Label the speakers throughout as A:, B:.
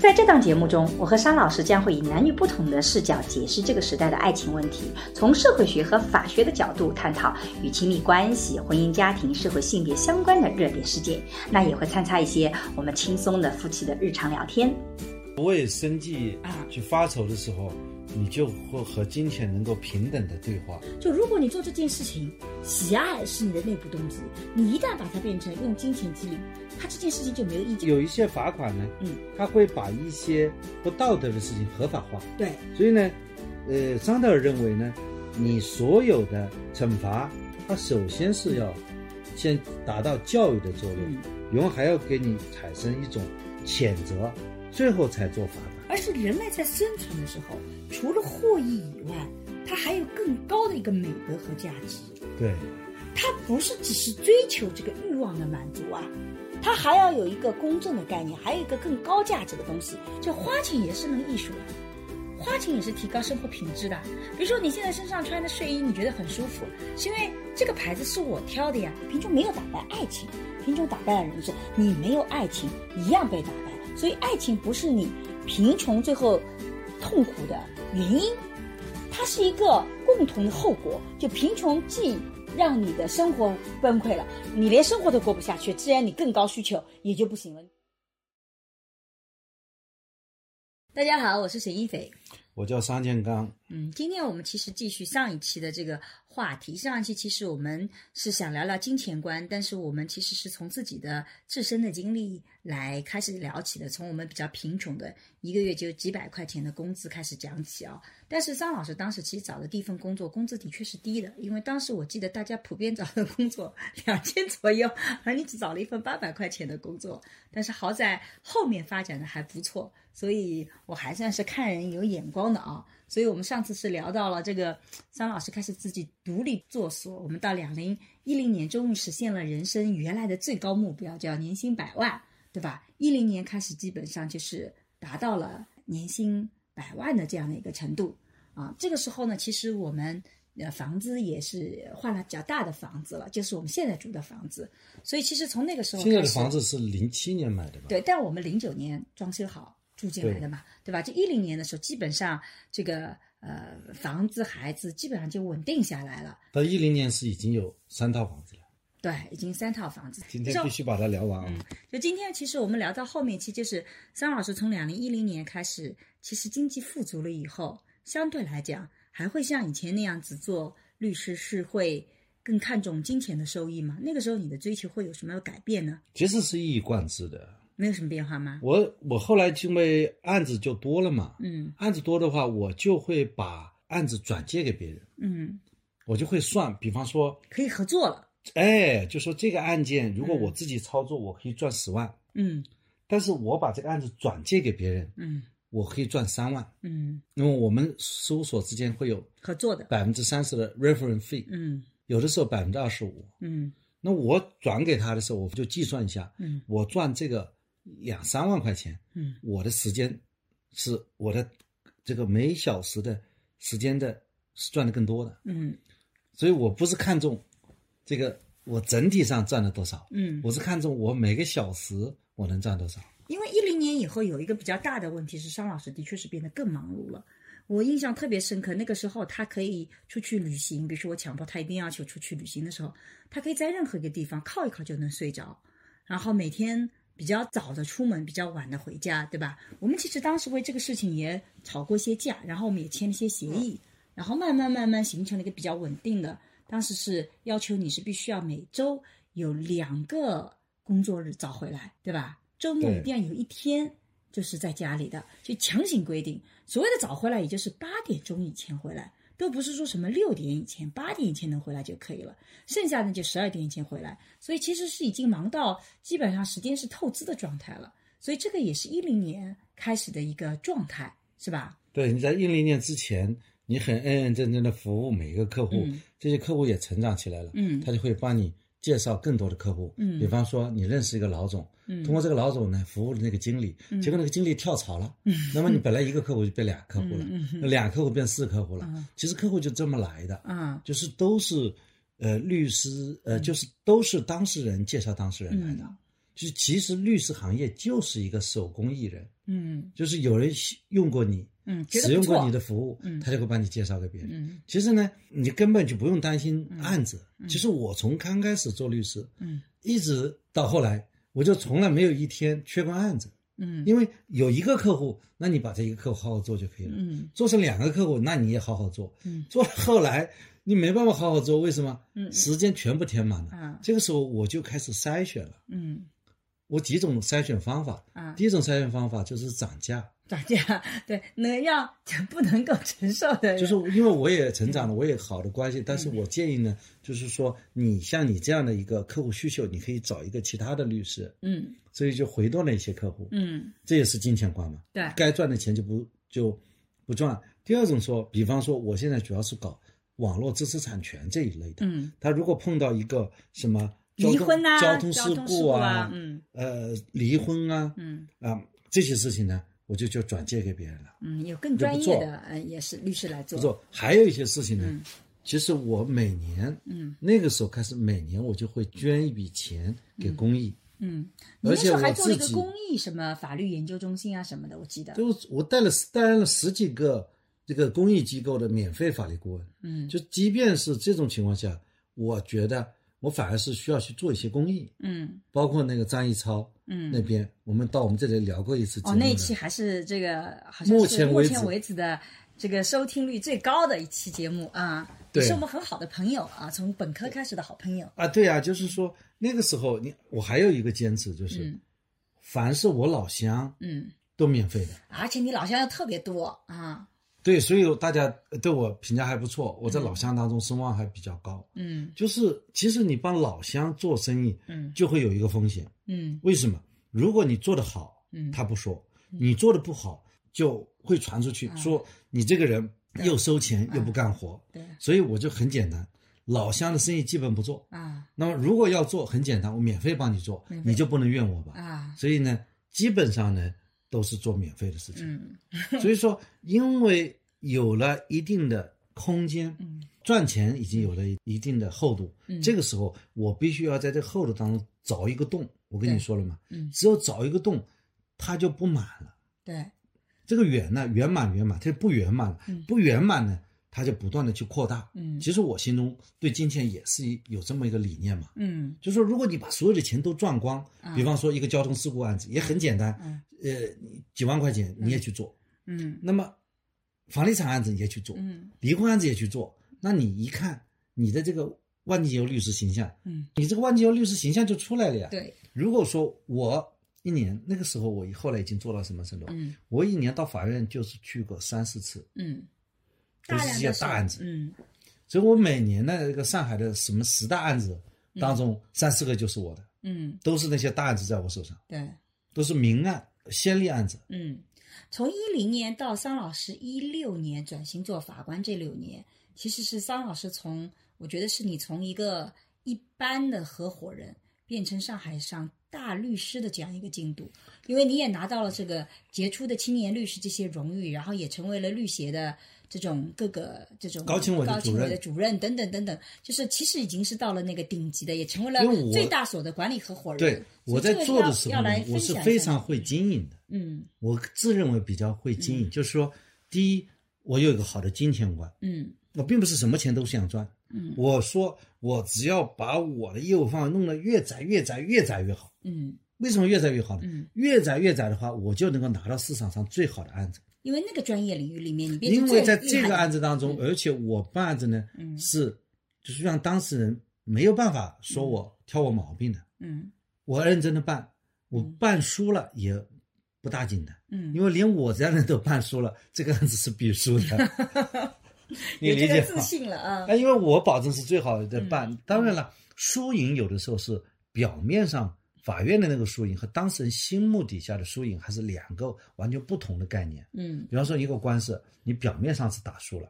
A: 在这档节目中，我和沙老师将会以男女不同的视角解释这个时代的爱情问题，从社会学和法学的角度探讨与亲密关系、婚姻家庭、社会性别相关的热点事件。那也会参差一些我们轻松的夫妻的日常聊天。
B: 不为生计去发愁的时候。你就会和金钱能够平等的对话。
C: 就如果你做这件事情，喜爱是你的内部动机，你一旦把它变成用金钱激励，他这件事情就没有意义。
B: 有一些罚款呢，嗯，他会把一些不道德的事情合法化。
C: 对，
B: 所以呢，呃，桑德尔认为呢，你所有的惩罚，它首先是要先达到教育的作用，然后还要给你产生一种谴责，最后才做罚款。
C: 而是人类在生存的时候，除了获益以外，它还有更高的一个美德和价值。
B: 对，
C: 它不是只是追求这个欲望的满足啊，它还要有一个公正的概念，还有一个更高价值的东西。就花钱也是门艺术的，花钱也是提高生活品质的。比如说你现在身上穿的睡衣，你觉得很舒服，是因为这个牌子是我挑的呀。贫穷没有打败爱情，贫穷打败了人生。你没有爱情，一样被打败。所以爱情不是你。贫穷最后痛苦的原因，它是一个共同的后果。就贫穷既让你的生活崩溃了，你连生活都过不下去，自然你更高需求也就不行了。大家好，我是沈一斐。
B: 我叫商建刚。
C: 嗯，今天我们其实继续上一期的这个话题。上一期其实我们是想聊聊金钱观，但是我们其实是从自己的自身的经历来开始聊起的，从我们比较贫穷的一个月就几百块钱的工资开始讲起啊。但是张老师当时其实找的第一份工作工资的确是低的，因为当时我记得大家普遍找的工作两千左右，而你只找了一份八百块钱的工作。但是好在后面发展的还不错，所以我还算是看人有眼光。的啊，所以我们上次是聊到了这个张老师开始自己独立做所，我们到两零一零年终于实现了人生原来的最高目标，叫年薪百万，对吧？一零年开始基本上就是达到了年薪百万的这样的一个程度啊。这个时候呢，其实我们呃房子也是换了比较大的房子了，就是我们现在住的房子。所以其实从那个时候，
B: 现在的房子是零七年买的吧？
C: 对，但我们零九年装修好。住进来的嘛，对吧？就一零年的时候，基本上这个呃房子、孩子基本上就稳定下来了。
B: 到一零年是已经有三套房子了。
C: 对，已经三套房子。
B: 今天必须把它聊完啊！
C: 就今天，其实我们聊到后面其实，就是张老师从两零一零年开始，其实经济富足了以后，相对来讲还会像以前那样子做律师，是会更看重金钱的收益吗？那个时候你的追求会有什么改变呢？
B: 其实是一以贯之的。
C: 没有什么变化吗？
B: 我我后来因为案子就多了嘛，嗯，案子多的话，我就会把案子转借给别人，嗯，我就会算，比方说
C: 可以合作了，
B: 哎，就说这个案件如果我自己操作，我可以赚十万，嗯，但是我把这个案子转借给别人，嗯，我可以赚三万，嗯，因为我们事务所之间会有
C: 合作的。
B: 百分之三十的 reference fee，嗯，有的时候百分之二十五，嗯，那我转给他的时候，我就计算一下，嗯，我赚这个。两三万块钱，嗯，我的时间是我的这个每小时的时间的是赚的更多的，嗯，所以我不是看重这个我整体上赚了多少，嗯，我是看重我每个小时我能赚多少。
C: 因为一零年以后有一个比较大的问题是，商老师的确是变得更忙碌了。我印象特别深刻，那个时候他可以出去旅行，比如说我强迫他一定要求出去旅行的时候，他可以在任何一个地方靠一靠就能睡着，然后每天。比较早的出门，比较晚的回家，对吧？我们其实当时为这个事情也吵过一些架，然后我们也签了一些协议，然后慢慢慢慢形成了一个比较稳定的。当时是要求你是必须要每周有两个工作日早回来，对吧？周末一定要有一天就是在家里的，就强行规定。所谓的早回来，也就是八点钟以前回来。都不是说什么六点以前、八点以前能回来就可以了，剩下的就十二点以前回来。所以其实是已经忙到基本上时间是透支的状态了。所以这个也是一零年开始的一个状态，是吧？
B: 对，你在一零年之前，你很认认真真的服务每一个客户，这些客户也成长起来了，嗯，他就会帮你介绍更多的客户，嗯，比方说你认识一个老总，嗯，通过这个老总呢服务的那个经理，结果那个经理跳槽了，嗯，那么你本来一个客户就变俩客户了，嗯，俩客户变四客户了，其实客户就这么来的，嗯，就是都是，呃，律师，呃，就是都是当事人介绍当事人来的。就是其实律师行业就是一个手工艺人，嗯，就是有人用过你，嗯，使用过你的服务，嗯，他就会把你介绍给别人。嗯，其实呢，你根本就不用担心案子。其实我从刚开始做律师，嗯，一直到后来，我就从来没有一天缺过案子。嗯，因为有一个客户，那你把这一个客户好好做就可以了。嗯，做成两个客户，那你也好好做。嗯，做到后来你没办法好好做，为什么？嗯，时间全部填满了。嗯，这个时候我就开始筛选了。嗯。我几种筛选方法啊，第一种筛选方法就是涨价，
C: 涨价，对，能让不能够承受的，
B: 就是因为我也成长了，我也好的关系，但是我建议呢，就是说你像你这样的一个客户需求，你可以找一个其他的律师，嗯，所以就回多了一些客户，嗯，这也是金钱观嘛，
C: 对，
B: 该赚的钱就不就不赚。第二种说，比方说我现在主要是搞网络知识产权这一类的，嗯，他如果碰到一个什么。
C: 离婚
B: 啊，
C: 交
B: 通事故啊，嗯，呃，离婚啊，嗯啊，这些事情呢，我就就转借给别人了。
C: 嗯，有更专业的，嗯，也是律师来做。
B: 不做，还有一些事情呢，其实我每年，嗯，那个时候开始，每年我就会捐一笔钱给公益。
C: 嗯，而且还做了一个公益什么法律研究中心啊什么的，我记得。
B: 就我带了带了十几个这个公益机构的免费法律顾问。嗯，就即便是这种情况下，我觉得。我反而是需要去做一些公益，嗯，包括那个张艺超，嗯，那边我们到我们这里聊过一次，
C: 哦，那一期还是这个好像是目前为止的这个收听率最高的一期节目啊，
B: 对，
C: 是我们很好的朋友啊，从本科开始的好朋友
B: 啊，对啊，就是说那个时候你我还有一个坚持就是，凡是我老乡，嗯，都免费的，
C: 而且你老乡又特别多啊。
B: 对，所以大家对我评价还不错，我在老乡当中声望还比较高。嗯，就是其实你帮老乡做生意，嗯，就会有一个风险。嗯，为什么？如果你做得好，嗯，他不说；你做的不好，就会传出去，说你这个人又收钱又不干活。对，所以我就很简单，老乡的生意基本不做啊。那么如果要做，很简单，我免费帮你做，你就不能怨我吧？啊，所以呢，基本上呢。都是做免费的事情，所以说，因为有了一定的空间，赚钱已经有了一定的厚度，这个时候我必须要在这厚度当中凿一个洞。我跟你说了嘛，只有凿一个洞，它就不满了。
C: 对，
B: 这个圆呢，圆满圆满，它就不圆满了。不圆满呢，它就不断的去扩大。嗯，其实我心中对金钱也是有这么一个理念嘛。嗯，就是说，如果你把所有的钱都赚光，比方说一个交通事故案子也很简单。嗯。呃，几万块钱你也去做，嗯，那么房地产案子你也去做，嗯，离婚案子也去做，那你一看你的这个万金油律师形象，嗯，你这个万金油律师形象就出来了呀。
C: 对，
B: 如果说我一年那个时候我后来已经做到什么程度？嗯，我一年到法院就是去过三四次，嗯，都是些大案子，嗯，所以我每年的这个上海的什么十大案子当中，三四个就是我的，嗯，都是那些大案子在我手上，
C: 对，
B: 都是明案。先例案子，
C: 嗯，从一零年到桑老师一六年转型做法官这六年，其实是桑老师从，我觉得是你从一个一般的合伙人变成上海上大律师的这样一个进度，因为你也拿到了这个杰出的青年律师这些荣誉，然后也成为了律协的。这种各个这种
B: 高青委
C: 的主任等等等等，就是其实已经是到了那个顶级的，也成为了最大所的管理合伙人。
B: 对，我在做的时候，我是非常会经营的。嗯，我自认为比较会经营，就是说，第一，我有一个好的金钱观。嗯，我并不是什么钱都想赚。嗯，我说我只要把我的业务范围弄得越窄越窄越窄越好。嗯，为什么越窄越好呢？嗯，越窄越窄的话，我就能够拿到市场上最好的案子。
C: 因为那个专业领域里面，你
B: 因为在这个案子当中，而且我办案子呢，是就是让当事人没有办法说我挑我毛病的。嗯，我认真的办，我办输了也不打紧的。嗯，因为连我这样的人都办输了，这个案子是必输的。你理解
C: 自信了啊！
B: 因为我保证是最好的办。当然了，输赢有的时候是表面上法院的那个输赢和当事人心目底下的输赢还是两个完全不同的概念。
C: 嗯，
B: 比方说一个官司，你表面上是打输了，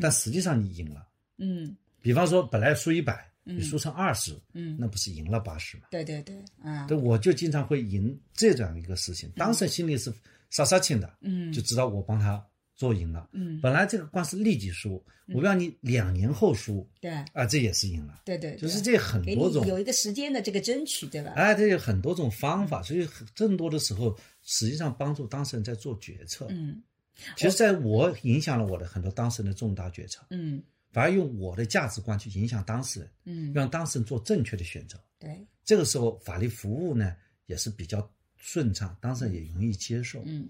B: 但实际上你赢了。
C: 嗯，
B: 比方说本来输一百，你输成二十，
C: 嗯，
B: 那不是赢了八十吗？
C: 对对对，啊，
B: 对，我就经常会赢这样一个事情，当事人心里是杀杀青的，
C: 嗯，
B: 就知道我帮他做赢了。
C: 嗯，
B: 本来这个官司立即输，我让你两年后输，
C: 对，
B: 啊，这也是赢了。
C: 对对，
B: 就是这很多种
C: 有一个时间的这个争取，对吧？
B: 哎，这有很多种方法，所以更多的时候实际上帮助当事人在做决策。
C: 嗯，
B: 其实在我影响了我的很多当事人的重大决策。
C: 嗯。
B: 反而用我的价值观去影响当事人，
C: 嗯，
B: 让当事人做正确的选择。
C: 对，
B: 这个时候法律服务呢也是比较顺畅，当事人也容易接受。
C: 嗯，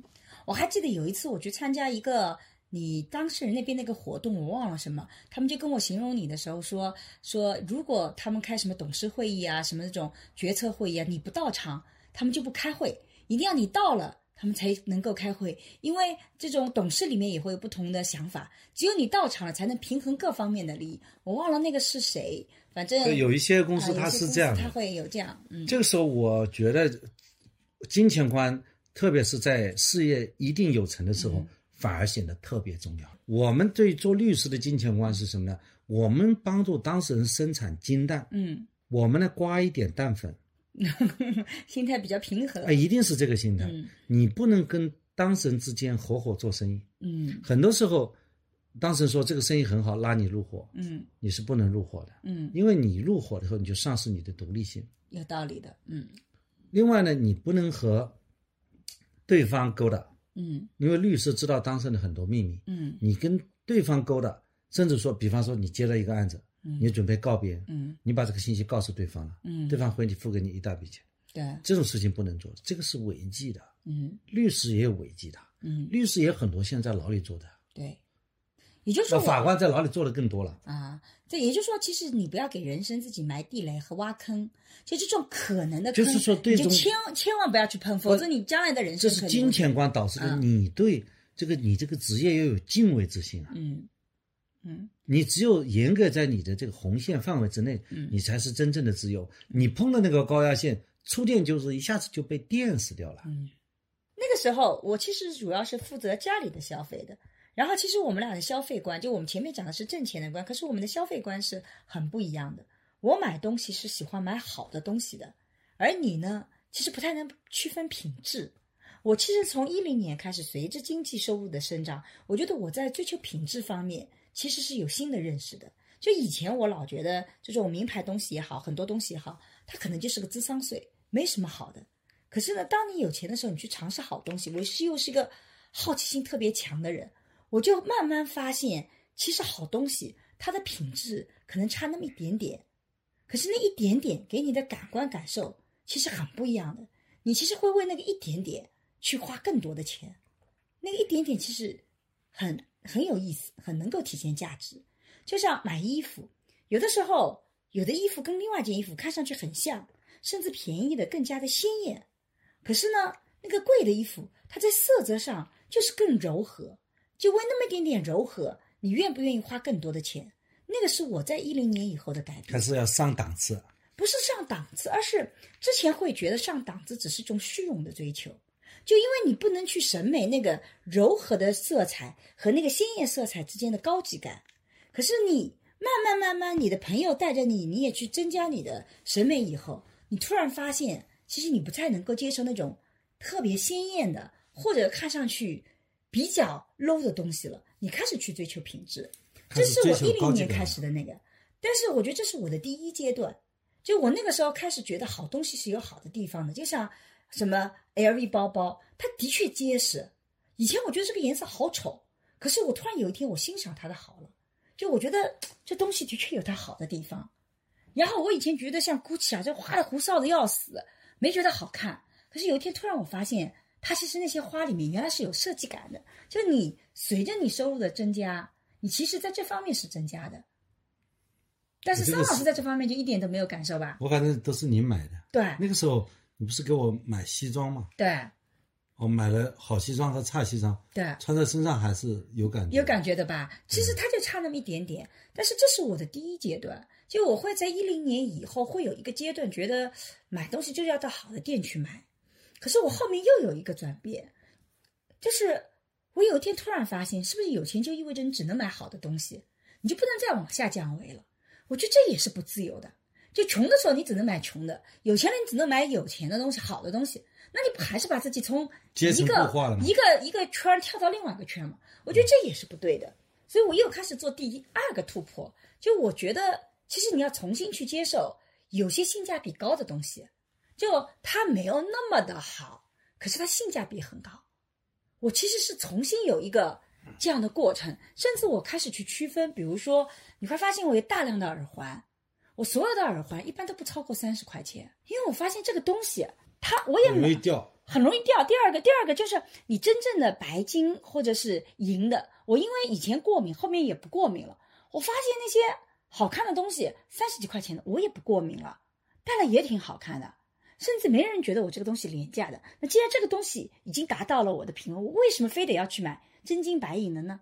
C: 我还记得有一次我去参加一个你当事人那边那个活动，我忘了什么，他们就跟我形容你的时候说说，如果他们开什么董事会议啊，什么那种决策会议啊，你不到场，他们就不开会，一定要你到了。他们才能够开会，因为这种董事里面也会有不同的想法，只有你到场了，才能平衡各方面的利益。我忘了那个是谁，反正
B: 有一些公司它是这样，
C: 他会有这样。嗯，
B: 这个时候我觉得金钱观，特别是在事业一定有成的时候，反而显得特别重要。我们对做律师的金钱观是什么呢？我们帮助当事人生产金蛋，
C: 嗯，
B: 我们呢刮一点蛋粉。
C: 心态比较平和，
B: 哎，一定是这个心态。你不能跟当事人之间合伙做生意。
C: 嗯，
B: 很多时候，当事人说这个生意很好，拉你入伙，
C: 嗯，
B: 你是不能入伙的。
C: 嗯，
B: 因为你入伙的时候，你就丧失你的独立性。
C: 有道理的。嗯。
B: 另外呢，你不能和对方勾搭。
C: 嗯。
B: 因为律师知道当事人的很多秘密。
C: 嗯。
B: 你跟对方勾搭，甚至说，比方说你接了一个案子。嗯你准备告别，
C: 嗯，
B: 你把这个信息告诉对方了，
C: 嗯，
B: 对方回你付给你一大笔钱，
C: 对，
B: 这种事情不能做，这个是违纪的，
C: 嗯，
B: 律师也有违纪的，
C: 嗯，
B: 律师也很多现在在牢里做的，
C: 对，也就是说
B: 法官在哪里做的更多了
C: 啊，这也就是说，其实你不要给人生自己埋地雷和挖坑，就是这种可能的
B: 坑，就是说对，
C: 就千千万不要去碰，否则你将来的人生
B: 这是金钱观导致的，你对这个你这个职业要有敬畏之心啊，
C: 嗯。嗯，
B: 你只有严格在你的这个红线范围之内，
C: 嗯，
B: 你才是真正的自由。你碰到那个高压线，触电就是一下子就被电死掉了。
C: 嗯，那个时候我其实主要是负责家里的消费的，然后其实我们俩的消费观，就我们前面讲的是挣钱的观，可是我们的消费观是很不一样的。我买东西是喜欢买好的东西的，而你呢，其实不太能区分品质。我其实从一零年开始，随着经济收入的生长，我觉得我在追求品质方面。其实是有新的认识的。就以前我老觉得这种名牌东西也好，很多东西也好，它可能就是个智商税，没什么好的。可是呢，当你有钱的时候，你去尝试好东西，我是又是一个好奇心特别强的人，我就慢慢发现，其实好东西它的品质可能差那么一点点，可是那一点点给你的感官感受其实很不一样的。你其实会为那个一点点去花更多的钱，那个一点点其实很。很有意思，很能够体现价值。就像买衣服，有的时候有的衣服跟另外一件衣服看上去很像，甚至便宜的更加的鲜艳。可是呢，那个贵的衣服，它在色泽上就是更柔和，就为那么一点点柔和，你愿不愿意花更多的钱？那个是我在一零年以后的改变。
B: 可是要上档次？
C: 不是上档次，而是之前会觉得上档次只是一种虚荣的追求。就因为你不能去审美那个柔和的色彩和那个鲜艳色彩之间的高级感，可是你慢慢慢慢，你的朋友带着你，你也去增加你的审美以后，你突然发现，其实你不太能够接受那种特别鲜艳的或者看上去比较 low 的东西了。你开始去追求品质，这是我一零年开始的那个。但是我觉得这是我的第一阶段，就我那个时候开始觉得好东西是有好的地方的，就像。什么 LV 包包，它的确结实。以前我觉得这个颜色好丑，可是我突然有一天我欣赏它的好了，就我觉得这东西的确有它好的地方。然后我以前觉得像 GUCCI 啊，这花里胡哨的要死，没觉得好看。可是有一天突然我发现，它其实那些花里面原来是有设计感的。就你随着你收入的增加，你其实在这方面是增加的。但是桑老师在这方面就一点都没有感受吧？
B: 我反正都是你买的。
C: 对，
B: 那个时候。你不是给我买西装吗？
C: 对，
B: 我买了好西装和差西装，
C: 对，
B: 穿在身上还是有感觉，
C: 有感觉的吧？其实它就差那么一点点，但是这是我的第一阶段。就我会在一零年以后会有一个阶段，觉得买东西就要到好的店去买。可是我后面又有一个转变，就是我有一天突然发现，是不是有钱就意味着你只能买好的东西，你就不能再往下降维了？我觉得这也是不自由的。就穷的时候你只能买穷的，有钱了你只能买有钱的东西、好的东西。那你不还是把自己从一个一个一个圈跳到另外一个圈吗？我觉得这也是不对的。所以我又开始做第二个突破，就我觉得。其实你要重新去接受有些性价比高的东西，就它没有那么的好，可是它性价比很高。我其实是重新有一个这样的过程，甚至我开始去区分，比如说你会发现我有大量的耳环，我所有的耳环一般都不超过三十块钱，因为我发现这个东西它我也
B: 容易掉，
C: 很容易掉。第二个，第二个就是你真正的白金或者是银的，我因为以前过敏，后面也不过敏了，我发现那些。好看的东西三十几块钱的我也不过敏了，戴了也挺好看的，甚至没人觉得我这个东西廉价的。那既然这个东西已经达到了我的品味，我为什么非得要去买真金白银的呢？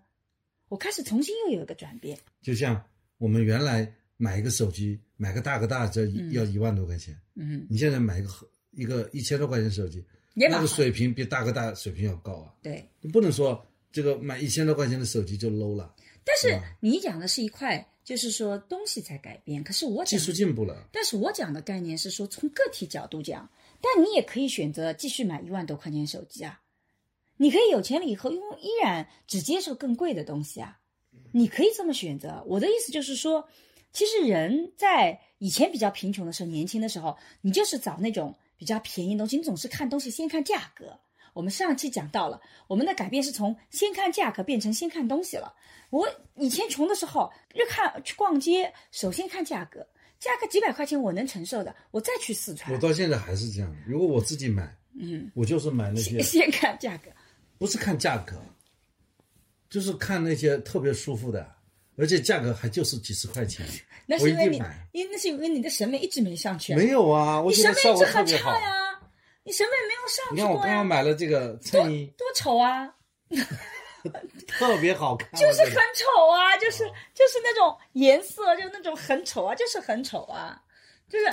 C: 我开始重新又有一个转变。
B: 就像我们原来买一个手机，买个大哥大这要一万多块钱，
C: 嗯，
B: 你现在买一个一个一千多块钱手机，那个水平比大哥大水平要高啊。
C: 对，
B: 你不能说这个买一千多块钱的手机就 low 了。
C: 但是你讲的是一块。就是说东西在改变，可是我
B: 技术进步了。
C: 但是我讲的概念是说从个体角度讲，但你也可以选择继续买一万多块钱手机啊，你可以有钱了以后用依然只接受更贵的东西啊，你可以这么选择。我的意思就是说，其实人在以前比较贫穷的时候，年轻的时候，你就是找那种比较便宜的东西，你总是看东西先看价格。我们上期讲到了，我们的改变是从先看价格变成先看东西了。我以前穷的时候，就看去逛街，首先看价格，价格几百块钱我能承受的，我再去四川。
B: 我到现在还是这样，如果我自己买，
C: 嗯，
B: 我就是买那些
C: 先看价格，
B: 不是看价格，就是看那些特别舒服的，而且价格还就是几十块钱，
C: 那是因为你，因为那是因为你的审美一直没上去。
B: 没有啊，我
C: 审美
B: 一直
C: 很差呀，你审美没有上去。
B: 你看我刚刚买了这个衬衣，
C: 多丑啊！
B: 特别好看，
C: 就是很丑啊！就是就是那种颜色，就那种很丑啊，就是很丑啊！就是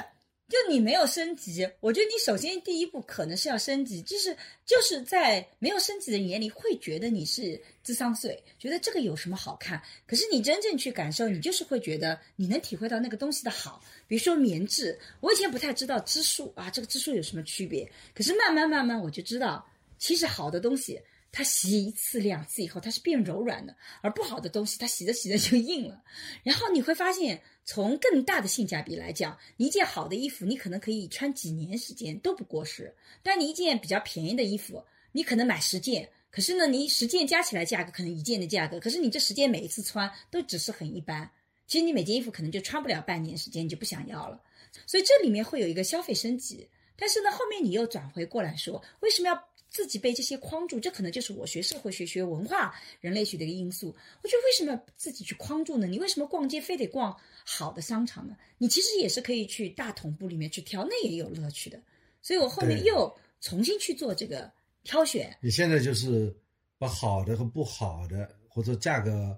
C: 就你没有升级，我觉得你首先第一步可能是要升级，就是就是在没有升级的人眼里会觉得你是智商税，觉得这个有什么好看？可是你真正去感受，你就是会觉得你能体会到那个东西的好。比如说棉质，我以前不太知道支数啊，这个支数有什么区别？可是慢慢慢慢我就知道，其实好的东西。它洗一次两次以后，它是变柔软的，而不好的东西，它洗着洗着就硬了。然后你会发现，从更大的性价比来讲，一件好的衣服，你可能可以穿几年时间都不过时；但你一件比较便宜的衣服，你可能买十件，可是呢，你十件加起来价格可能一件的价格，可是你这十件每一次穿都只是很一般。其实你每件衣服可能就穿不了半年时间，你就不想要了。所以这里面会有一个消费升级，但是呢，后面你又转回过来说，为什么要？自己被这些框住，这可能就是我学社会学、学文化、人类学的一个因素。我觉得为什么自己去框住呢？你为什么逛街非得逛好的商场呢？你其实也是可以去大同步里面去挑，那也有乐趣的。所以我后面又重新去做这个挑选。
B: 你现在就是把好的和不好的，或者价格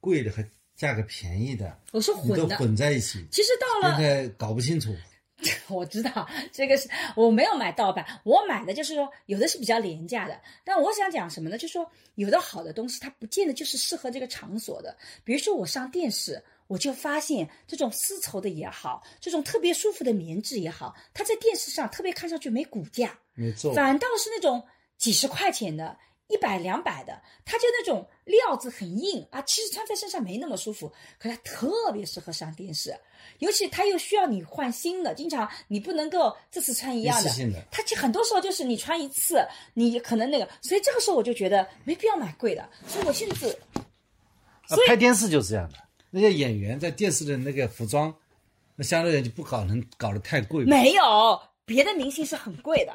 B: 贵的和价格便宜的，
C: 我说混
B: 的混在一起。
C: 其实到了
B: 现在搞不清楚。
C: 我知道这个是我没有买盗版，我买的就是说有的是比较廉价的。但我想讲什么呢？就是说有的好的东西它不见得就是适合这个场所的。比如说我上电视，我就发现这种丝绸的也好，这种特别舒服的棉质也好，它在电视上特别看上去没骨架，
B: 没错，
C: 反倒是那种几十块钱的。一百两百的，它就那种料子很硬啊，其实穿在身上没那么舒服，可它特别适合上电视，尤其它又需要你换新的，经常你不能够这次穿一样的，它就很多时候就是你穿一次，你可能那个，所以这个时候我就觉得没必要买贵的，所以我现在，
B: 所以拍电视就是这样的，那些演员在电视的那个服装，那相对就不搞能搞得太贵，
C: 没有别的明星是很贵的。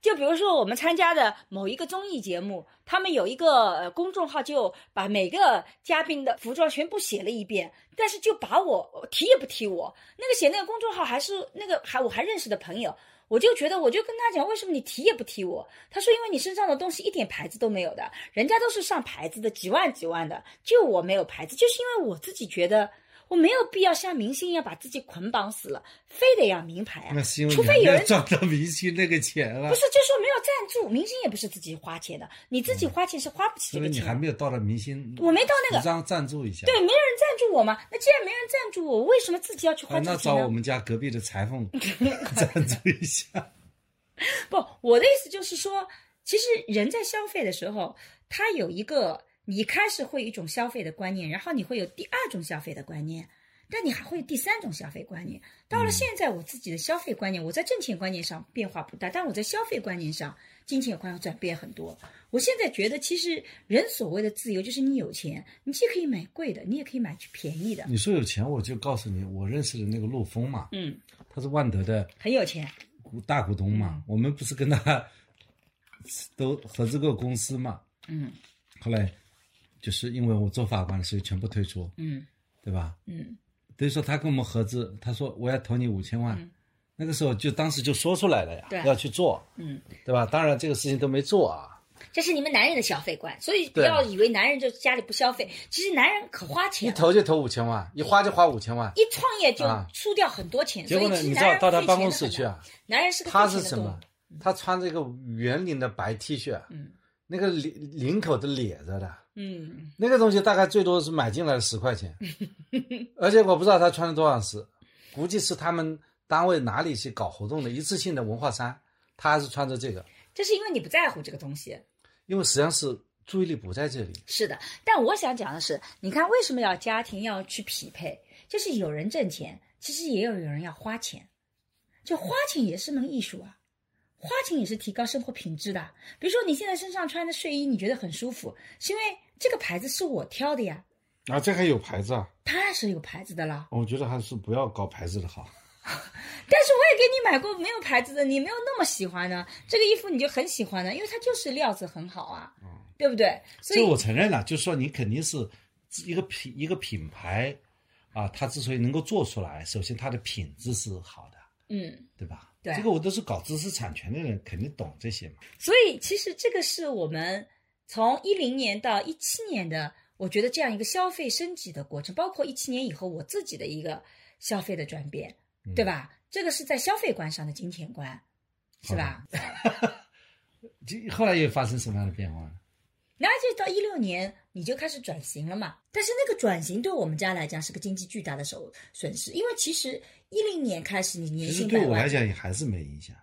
C: 就比如说，我们参加的某一个综艺节目，他们有一个公众号，就把每个嘉宾的服装全部写了一遍，但是就把我提也不提我。那个写那个公众号还是那个还我还认识的朋友，我就觉得我就跟他讲，为什么你提也不提我？他说，因为你身上的东西一点牌子都没有的，人家都是上牌子的，几万几万的，就我没有牌子，就是因为我自己觉得。我没有必要像明星一样把自己捆绑死了，非得要名牌啊。
B: 那是因为
C: 除非有人
B: 赚到明星那个钱了。
C: 不是，就说没有赞助，明星也不是自己花钱的，你自己花钱是花不起这个钱。
B: 因为你还没有到了明星，
C: 我没到那个。
B: 张赞助一下。
C: 对，没人赞助我嘛？那既然没人赞助我，为什么自己要去花钱呢？
B: 那找我们家隔壁的裁缝 赞助一下。
C: 不，我的意思就是说，其实人在消费的时候，他有一个，你开始会有一种消费的观念，然后你会有第二种消费的观念，但你还会有第三种消费观念。到了现在，我自己的消费观念，我在挣钱观念上变化不大，但我在消费观念上，金钱观转变很多。我现在觉得，其实人所谓的自由，就是你有钱，你既可以买贵的，你也可以买便宜的。
B: 你说有钱，我就告诉你，我认识的那个陆丰嘛，嗯，他是万德的，
C: 很有钱。
B: 股大股东嘛，我们不是跟他 都合资个公司嘛，嗯，后来就是因为我做法官，所以全部退出，嗯，对吧？嗯，等于说他跟我们合资，他说我要投你五千万，那个时候就当时就说出来了呀，要去做，嗯，对吧？当然这个事情都没做啊。
C: 这是你们男人的消费观，所以不要以为男人就家里不消费，其实男人可花钱，
B: 一投就投五千万，一花就花五千万，
C: 一创业就输掉很多钱。
B: 结果呢，你知道到他办公室去啊，
C: 男人是
B: 他是什么？他穿着一个圆领的白 T 恤，嗯，那个领领口都咧着的，嗯，那个东西大概最多是买进来十块钱，而且我不知道他穿了多少次，估计是他们单位哪里去搞活动的一次性的文化衫，他还是穿着这个。
C: 这是因为你不在乎这个东西，
B: 因为实际上是注意力不在这里。
C: 是的，但我想讲的是，你看为什么要家庭要去匹配？就是有人挣钱，其实也有有人要花钱，就花钱也是门艺术啊，花钱也是提高生活品质的。比如说你现在身上穿的睡衣，你觉得很舒服，是因为这个牌子是我挑的呀。
B: 啊，这还有牌子啊？
C: 当然是有牌子的啦。
B: 我觉得还是不要搞牌子的好。
C: 但是我也给你买过没有牌子的，你没有那么喜欢呢。这个衣服你就很喜欢的，因为它就是料子很好啊，对不对？所以
B: 我承认了，就是说你肯定是一个品一个品牌啊，它之所以能够做出来，首先它的品质是好的，嗯，对吧？
C: 对，
B: 这个我都是搞知识产权的人，肯定懂这些嘛。
C: 所以其实这个是我们从一零年到一七年的，我觉得这样一个消费升级的过程，包括一七年以后我自己的一个消费的转变。对吧？这个是在消费观上的金钱观，是吧？
B: 后来又发生什么样的变化呢？
C: 那就到一六年，你就开始转型了嘛。但是那个转型对我们家来讲是个经济巨大的损损失，因为其实一零年开始你年薪
B: 对我来讲也还是没影响。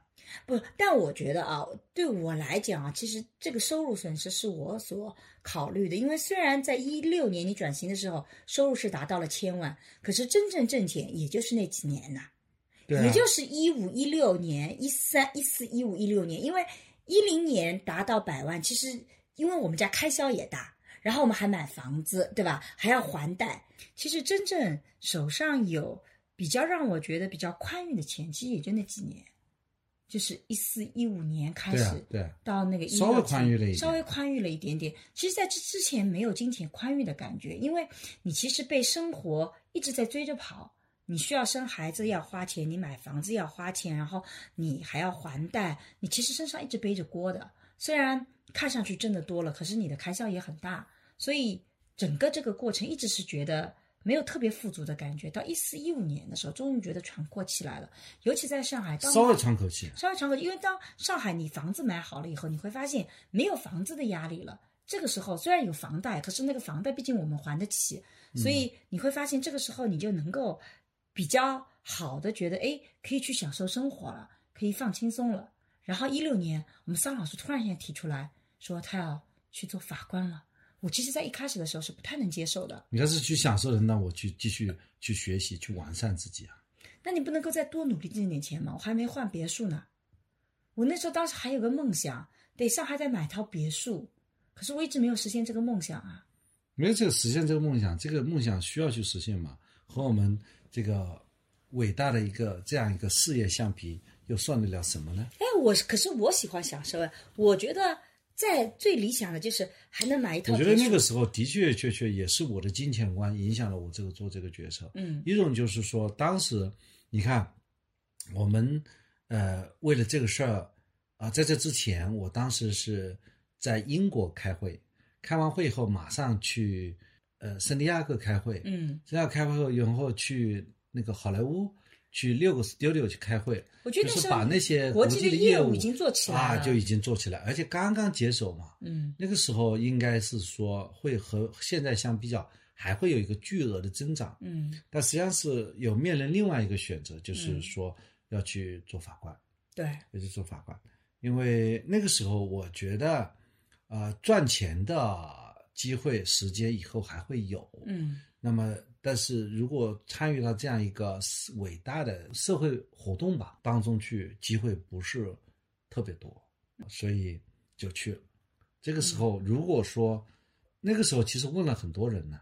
C: 不，但我觉得啊，对我来讲啊，其实这个收入损失是我所考虑的。因为虽然在一六年你转型的时候收入是达到了千万，可是真正挣钱也就是那几年呐。也就是一五一六年、一三一四一五一六年，因为一零年达到百万，其实因为我们家开销也大，然后我们还买房子，对吧？还要还贷，其实真正手上有比较让我觉得比较宽裕的钱，其实也就那几年，就是一四一五年开始，
B: 对，
C: 到那个
B: 稍微宽裕了一
C: 稍微宽裕了一点点。其实，在这之前没有金钱宽裕的感觉，因为你其实被生活一直在追着跑。你需要生孩子要花钱，你买房子要花钱，然后你还要还贷，你其实身上一直背着锅的。虽然看上去挣的多了，可是你的开销也很大，所以整个这个过程一直是觉得没有特别富足的感觉。到一四一五年的时候，终于觉得喘过气来了，尤其在上海，
B: 稍微喘口气，
C: 稍微喘口气，因为当上海你房子买好了以后，你会发现没有房子的压力了。这个时候虽然有房贷，可是那个房贷毕竟我们还得起，所以你会发现这个时候你就能够。比较好的，觉得哎，可以去享受生活了，可以放轻松了。然后一六年，我们桑老师突然间提出来说，他要去做法官了。我其实，在一开始的时候是不太能接受的。
B: 你要是去享受的，那我去继续去学习，去完善自己啊。
C: 那你不能够再多努力挣点钱吗？我还没换别墅呢。我那时候当时还有个梦想，得上海再买套别墅，可是我一直没有实现这个梦想啊。
B: 没有这个实现这个梦想，这个梦想需要去实现嘛？和我们。这个伟大的一个这样一个事业相比，又算得了什么呢？
C: 哎，我可是我喜欢享受啊！我觉得在最理想的就是还能买一套。
B: 我觉得那个时候的确确确也是我的金钱观影响了我这个做这个决策。嗯，一种就是说，当时你看，我们呃为了这个事儿啊，在这之前，我当时是在英国开会，开完会以后马上去呃圣地亚哥开会，嗯，圣地亚哥开会后，然后去那个好莱坞去六个 studio 去开会，
C: 我觉得
B: 是把那些
C: 国
B: 际
C: 的
B: 业务
C: 已经做起来啊，
B: 就已经做起来，而且刚刚接手嘛，
C: 嗯，
B: 那个时候应该是说会和现在相比较，还会有一个巨额的增长，
C: 嗯，
B: 但实际上是有面临另外一个选择，就是说要去做法官，
C: 对，
B: 要去做法官，因为那个时候我觉得，呃，赚钱的。机会、时间以后还会有，
C: 嗯，
B: 那么，但是如果参与到这样一个伟大的社会活动吧当中去，机会不是特别多，所以就去了。这个时候，如果说那个时候其实问了很多人呢，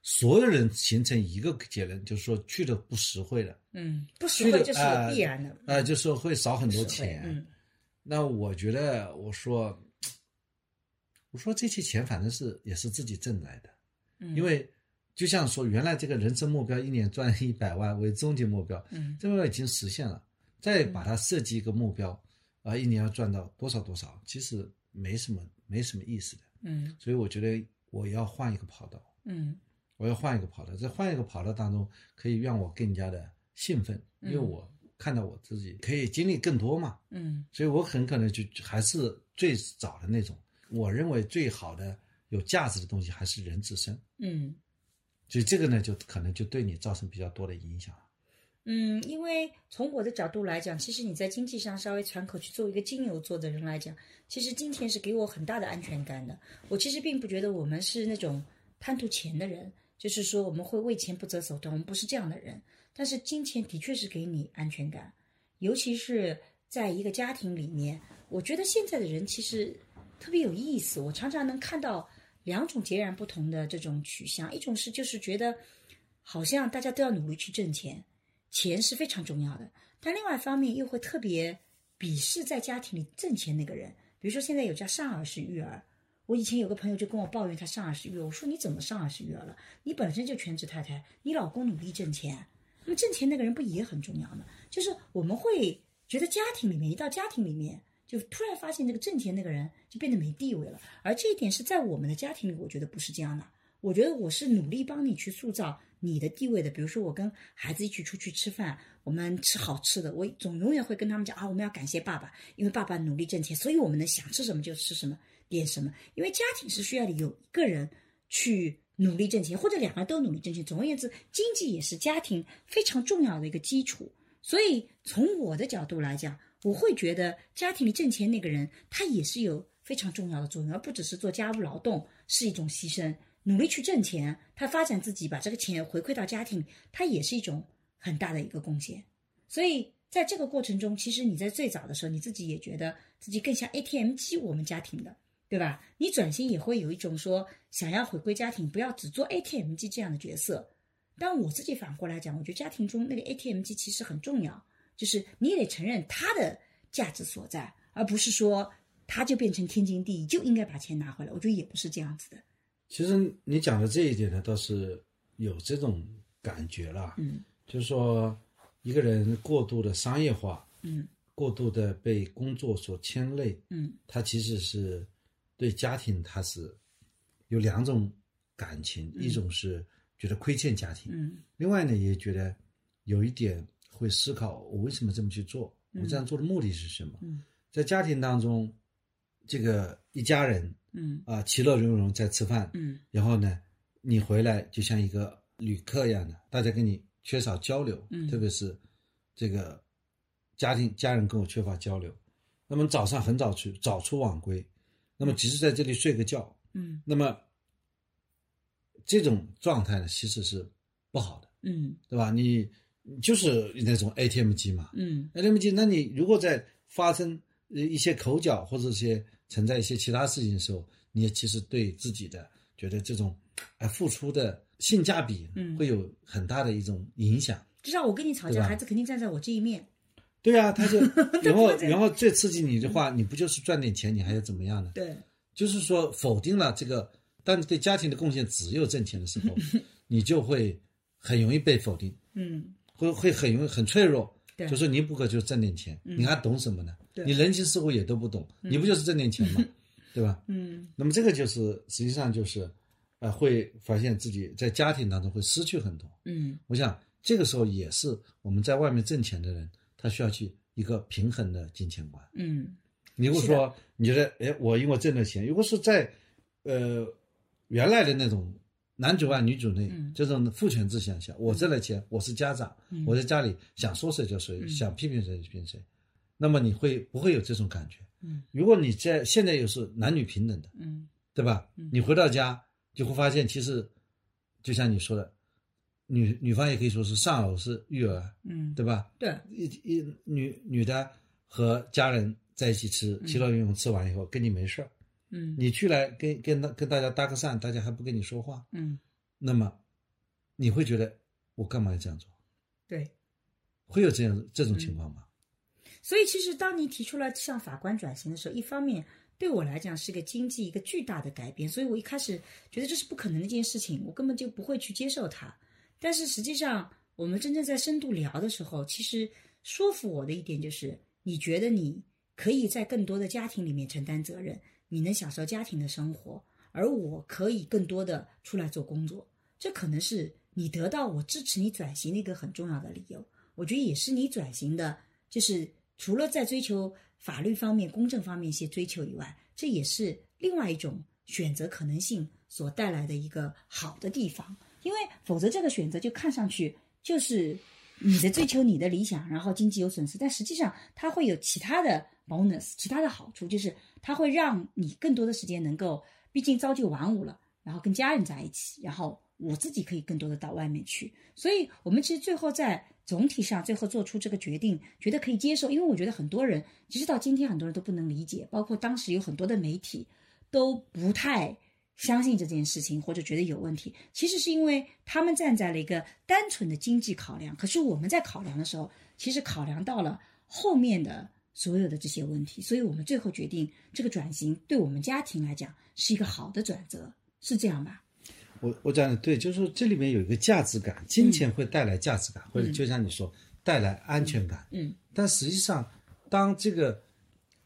B: 所有人形成一个结论，就是说去的不实惠的，
C: 嗯，不实惠就是必然的，
B: 呃，就是会少很多钱。嗯，那我觉得，我说。我说这些钱反正是也是自己挣来的，因为就像说原来这个人生目标一年赚 一百万为终极目标，
C: 嗯，
B: 这个已经实现了，再把它设计一个目标，啊，一年要赚到多少多少，其实没什么没什么意思的，
C: 嗯，
B: 所以我觉得我要换一个跑道，
C: 嗯，
B: 我要换一个跑道，在换一个跑道当中可以让我更加的兴奋，因为我看到我自己可以经历更多嘛，
C: 嗯，
B: 所以我很可能就还是最早的那种。我认为最好的有价值的东西还是人自身，
C: 嗯，
B: 所以这个呢，就可能就对你造成比较多的影响
C: 嗯，因为从我的角度来讲，其实你在经济上稍微喘口气，作为一个金牛座的人来讲，其实金钱是给我很大的安全感的。我其实并不觉得我们是那种贪图钱的人，就是说我们会为钱不择手段，我们不是这样的人。但是金钱的确是给你安全感，尤其是在一个家庭里面，我觉得现在的人其实。特别有意思，我常常能看到两种截然不同的这种取向，一种是就是觉得好像大家都要努力去挣钱，钱是非常重要的，但另外一方面又会特别鄙视在家庭里挣钱那个人。比如说现在有叫上儿式育儿，我以前有个朋友就跟我抱怨他上儿式育儿，我说你怎么上儿式育儿了？你本身就全职太太，你老公努力挣钱，那么挣钱那个人不也很重要吗？就是我们会觉得家庭里面一到家庭里面。就突然发现，这个挣钱那个人就变得没地位了。而这一点是在我们的家庭里，我觉得不是这样的。我觉得我是努力帮你去塑造你的地位的。比如说，我跟孩子一起出去吃饭，我们吃好吃的，我总永远会跟他们讲啊，我们要感谢爸爸，因为爸爸努力挣钱，所以我们能想吃什么就吃什么，点什么。因为家庭是需要有一个人去努力挣钱，或者两个人都努力挣钱。总而言之，经济也是家庭非常重要的一个基础。所以从我的角度来讲。我会觉得家庭里挣钱那个人，他也是有非常重要的作用，而不只是做家务劳动是一种牺牲，努力去挣钱，他发展自己，把这个钱回馈到家庭，他也是一种很大的一个贡献。所以在这个过程中，其实你在最早的时候，你自己也觉得自己更像 ATM 机，我们家庭的，对吧？你转型也会有一种说想要回归家庭，不要只做 ATM 机这样的角色。但我自己反过来讲，我觉得家庭中那个 ATM 机其实很重要。就是你也得承认它的价值所在，而不是说它就变成天经地义就应该把钱拿回来。我觉得也不是这样子的。
B: 其实你讲的这一点呢，倒是有这种感觉了。
C: 嗯，
B: 就是说一个人过度的商业化，
C: 嗯，
B: 过度的被工作所牵累，
C: 嗯，
B: 他其实是对家庭他是有两种感情，一种是觉得亏欠家庭，
C: 嗯，
B: 另外呢也觉得有一点。会思考我为什么这么去做？我这样做的目的是什么？在家庭当中，这个一家人，
C: 嗯
B: 啊，其乐融融在吃饭，
C: 嗯，
B: 然后呢，你回来就像一个旅客一样的，大家跟你缺少交流，
C: 嗯，
B: 特别是这个家庭家人跟我缺乏交流，那么早上很早去，早出晚归，那么即使在这里睡个觉，
C: 嗯，
B: 那么这种状态呢，其实是不好的，
C: 嗯，
B: 对吧？你。就是那种 ATM 机嘛，
C: 嗯
B: ，ATM 机，那你如果在发生一些口角或者一些存在一些其他事情的时候，你也其实对自己的觉得这种，哎，付出的性价比，
C: 嗯，
B: 会有很大的一种影响。
C: 就像我跟你吵架，孩子肯定站在我这一面。
B: 对啊，他就 然后然后最刺激你的话，你不就是赚点钱，你还要怎么样呢？
C: 对，
B: 就是说否定了这个，当你对家庭的贡献只有挣钱的时候，你就会很容易被否定。
C: 嗯。
B: 会会很容易很脆弱，
C: 就
B: 说你不可就挣点钱，你还懂什么呢？你人情世故也都不懂，
C: 你
B: 不就是挣点钱吗？对吧？
C: 嗯。
B: 那么这个就是实际上就是，呃，会发现自己在家庭当中会失去很多。
C: 嗯，
B: 我想这个时候也是我们在外面挣钱的人，他需要去一个平衡的金钱观。
C: 嗯，你
B: 如果说你觉得，哎，我因为挣了钱，如果是在，呃，原来的那种男主外女主内这种父权制现象，我挣了钱，我是家长，我在家里想说谁就谁，想批评谁就批评谁，那么你会不会有这种感觉？
C: 嗯，
B: 如果你在现在又是男女平等的，
C: 嗯，
B: 对吧？你回到家。就会发现，其实就像你说的，女女方也可以说是丧偶式育儿，
C: 嗯，
B: 对吧？
C: 对，
B: 一一女女的和家人在一起吃，其乐融融，吃完以后跟你没事儿，
C: 嗯，
B: 你去来跟跟跟大家搭个讪，大家还不跟你说话，
C: 嗯，
B: 那么你会觉得我干嘛要这样做？
C: 对，
B: 会有这样这种情况吗？
C: 所以，其实当你提出来向法官转型的时候，一方面。对我来讲是个经济一个巨大的改变，所以我一开始觉得这是不可能的一件事情，我根本就不会去接受它。但是实际上，我们真正在深度聊的时候，其实说服我的一点就是，你觉得你可以在更多的家庭里面承担责任，你能享受家庭的生活，而我可以更多的出来做工作，这可能是你得到我支持你转型的一个很重要的理由。我觉得也是你转型的，就是除了在追求。法律方面、公正方面一些追求以外，这也是另外一种选择可能性所带来的一个好的地方。因为否则这个选择就看上去就是你在追求你的理想，然后经济有损失，但实际上它会有其他的 bonus，其他的好处，就是它会让你更多的时间能够，毕竟朝九晚五了，然后跟家人在一起，然后我自己可以更多的到外面去。所以，我们其实最后在。总体上最后做出这个决定，觉得可以接受，因为我觉得很多人，其实到今天很多人都不能理解，包括当时有很多的媒体都不太相信这件事情，或者觉得有问题。其实是因为他们站在了一个单纯的经济考量，可是我们在考量的时候，其实考量到了后面的所有的这些问题，所以我们最后决定这个转型对我们家庭来讲是一个好的转折，是这样吧？
B: 我我讲的对，就是说这里面有一个价值感，金钱会带来价值感，或者就像你说带来安全感。
C: 嗯，
B: 但实际上，当这个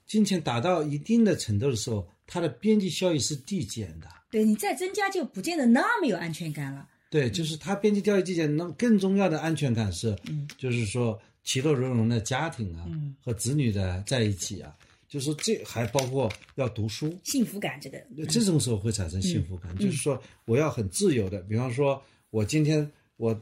B: 金钱达到一定的程度的时候，它的边际效益是递减的。
C: 对你再增加，就不见得那么有安全感了。
B: 对，就是它边际效益递减，那么更重要的安全感是，
C: 嗯，
B: 就是说其乐融融的家庭啊，
C: 嗯，
B: 和子女的在一起啊。就是这还包括要读书，
C: 幸福感这个，
B: 这种时候会产生幸福感。就是说，我要很自由的，比方说，我今天我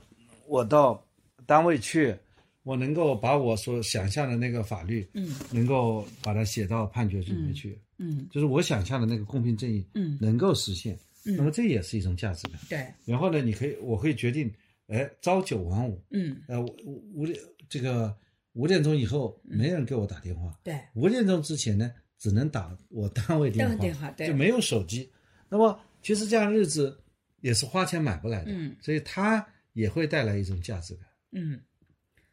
B: 我到单位去，我能够把我所想象的那个法律，
C: 嗯，
B: 能够把它写到判决书里面去，
C: 嗯，
B: 就是我想象的那个公平正义，
C: 嗯，
B: 能够实现。
C: 那
B: 么这也是一种价值感。
C: 对。
B: 然后呢，你可以，我可以决定，哎，朝九晚五，
C: 嗯，
B: 呃，五五点这个。五点钟以后没人给我打电话，
C: 对，
B: 五点钟之前呢，只能打我单位电
C: 话，电话对
B: 就没有手机。那么其实这样日子也是花钱买不来的，
C: 嗯，
B: 所以它也会带来一种价值感。
C: 嗯，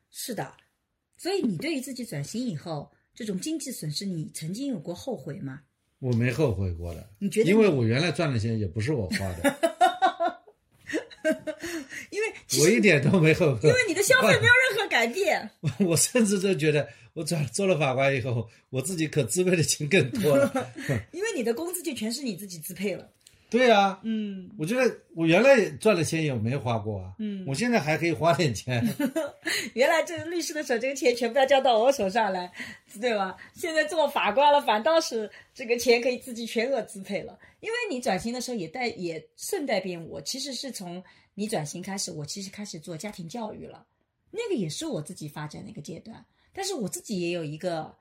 C: 是的。所以你对于自己转型以后这种经济损失，你曾经有过后悔吗？
B: 我没后悔过的，
C: 你觉得？
B: 因为我原来赚的钱也不是我花的。我一点都没后悔，
C: 因为你的消费没有任何改变。
B: 我甚至都觉得，我转做了法官以后，我自己可支配的钱更多了。
C: 因为你的工资就全是你自己支配了。
B: 对啊，
C: 嗯，
B: 我觉得我原来赚的钱也没花过啊，
C: 嗯，
B: 我现在还可以花点钱。
C: 原来这个律师的时候，这个钱全部要交到我手上来，对吧？现在做法官了，反倒是这个钱可以自己全额支配了。因为你转型的时候也带也顺带便我，其实是从你转型开始，我其实开始做家庭教育了，那个也是我自己发展的一个阶段。但是我自己也有一个。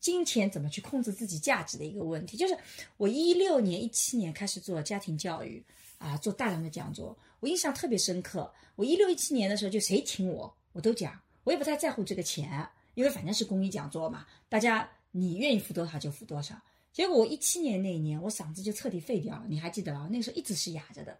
C: 金钱怎么去控制自己价值的一个问题，就是我一六年、一七年开始做家庭教育啊，做大量的讲座，我印象特别深刻。我一六一七年的时候，就谁请我，我都讲，我也不太在乎这个钱，因为反正是公益讲座嘛，大家你愿意付多少就付多少。结果我一七年那一年，我嗓子就彻底废掉了，你还记得啊？那个时候一直是哑着的，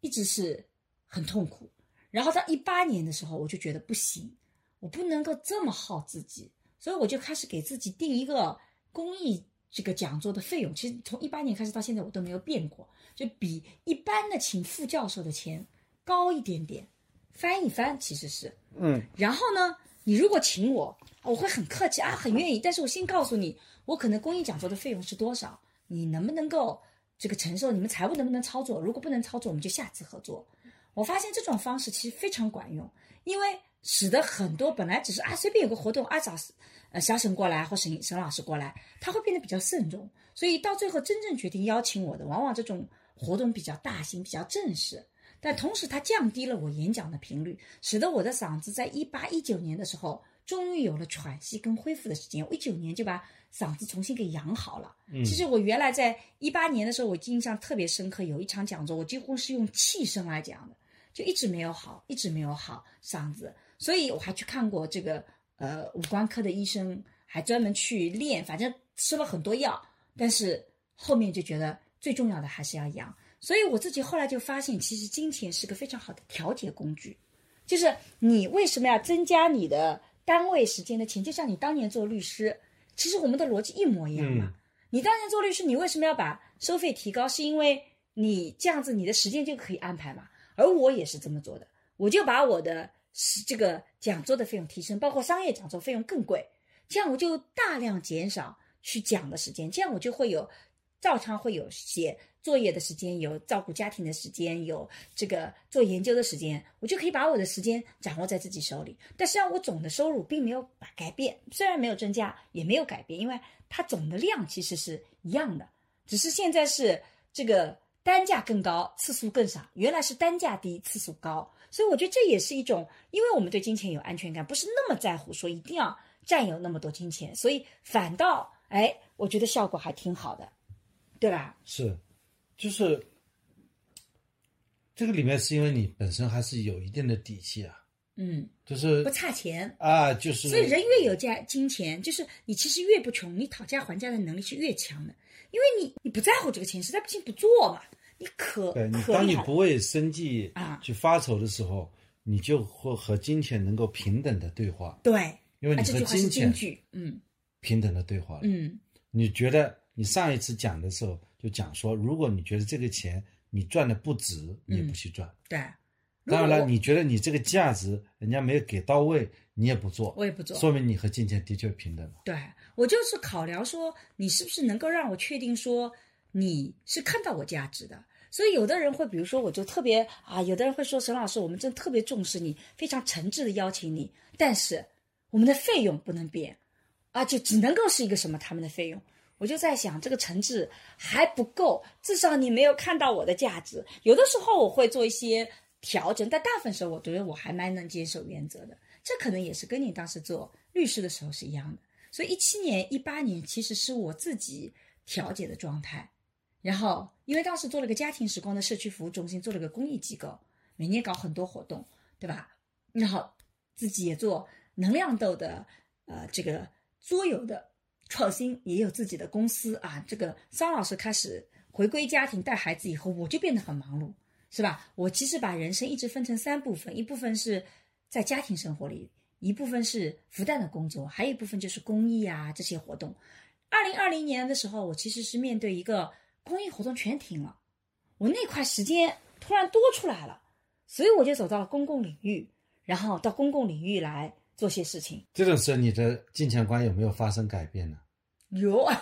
C: 一直是很痛苦。然后到一八年的时候，我就觉得不行，我不能够这么耗自己。所以我就开始给自己定一个公益这个讲座的费用，其实从一八年开始到现在我都没有变过，就比一般的请副教授的钱高一点点，翻一翻其实是，
B: 嗯。
C: 然后呢，你如果请我，我会很客气啊，很愿意，但是我先告诉你，我可能公益讲座的费用是多少，你能不能够这个承受，你们财务能不能操作？如果不能操作，我们就下次合作。我发现这种方式其实非常管用，因为使得很多本来只是啊随便有个活动啊找呃小沈过来或沈沈老师过来，他会变得比较慎重。所以到最后真正决定邀请我的，往往这种活动比较大型、比较正式。但同时，它降低了我演讲的频率，使得我的嗓子在一八一九年的时候，终于有了喘息跟恢复的时间。我一九年就把嗓子重新给养好了。其实我原来在一八年的时候，我印象特别深刻，有一场讲座，我几乎是用气声来讲的，就一直没有好，一直没有好嗓子。所以我还去看过这个呃五官科的医生，还专门去练，反正吃了很多药，但是后面就觉得最重要的还是要养。所以我自己后来就发现，其实金钱是个非常好的调节工具。就是你为什么要增加你的单位时间的钱？就像你当年做律师，其实我们的逻辑一模一样嘛。你当年做律师，你为什么要把收费提高？是因为你这样子你的时间就可以安排嘛。而我也是这么做的，我就把我的这个讲座的费用提升，包括商业讲座费用更贵，这样我就大量减少去讲的时间，这样我就会有照常会有写。作业的时间有照顾家庭的时间，有这个做研究的时间，我就可以把我的时间掌握在自己手里。但实际上，我总的收入并没有改变，虽然没有增加，也没有改变，因为它总的量其实是一样的，只是现在是这个单价更高，次数更少。原来是单价低，次数高，所以我觉得这也是一种，因为我们对金钱有安全感，不是那么在乎说一定要占有那么多金钱，所以反倒哎，我觉得效果还挺好的，对吧？
B: 是。就是这个里面是因为你本身还是有一定的底气啊，
C: 嗯，
B: 就是
C: 不差钱
B: 啊，就是
C: 所以人越有价金钱，就是你其实越不穷，你讨价还价的能力是越强的，因为你你不在乎这个钱，实在不行不做嘛，你可
B: 对你当你不为生计啊。去发愁的时候，你就会和金钱能够平等的对话，
C: 对，
B: 因为你和金钱
C: 嗯。
B: 平等的对话了，
C: 嗯，
B: 你觉得你上一次讲的时候。就讲说，如果你觉得这个钱你赚的不值，你也不去赚。
C: 对，
B: 当然了，你觉得你这个价值人家没有给到位，你也不做。
C: 我也不做，
B: 说明你和金钱的确平等。
C: 对我就是考量说，你是不是能够让我确定说你是看到我价值的。所以有的人会，比如说，我就特别啊，有的人会说，沈老师，我们真特别重视你，非常诚挚的邀请你，但是我们的费用不能变啊，就只能够是一个什么他们的费用。我就在想，这个诚挚还不够，至少你没有看到我的价值。有的时候我会做一些调整，但大部分时候我觉得我还蛮能坚守原则的。这可能也是跟你当时做律师的时候是一样的。所以一七年、一八年其实是我自己调节的状态。然后因为当时做了个家庭时光的社区服务中心，做了个公益机构，每年搞很多活动，对吧？然后自己也做能量豆的呃这个桌游的。创新也有自己的公司啊，这个桑老师开始回归家庭带孩子以后，我就变得很忙碌，是吧？我其实把人生一直分成三部分，一部分是在家庭生活里，一部分是复旦的工作，还有一部分就是公益啊这些活动。二零二零年的时候，我其实是面对一个公益活动全停了，我那块时间突然多出来了，所以我就走到了公共领域，然后到公共领域来。做些事情，
B: 这种时候你的金钱观有没有发生改变呢？
C: 有，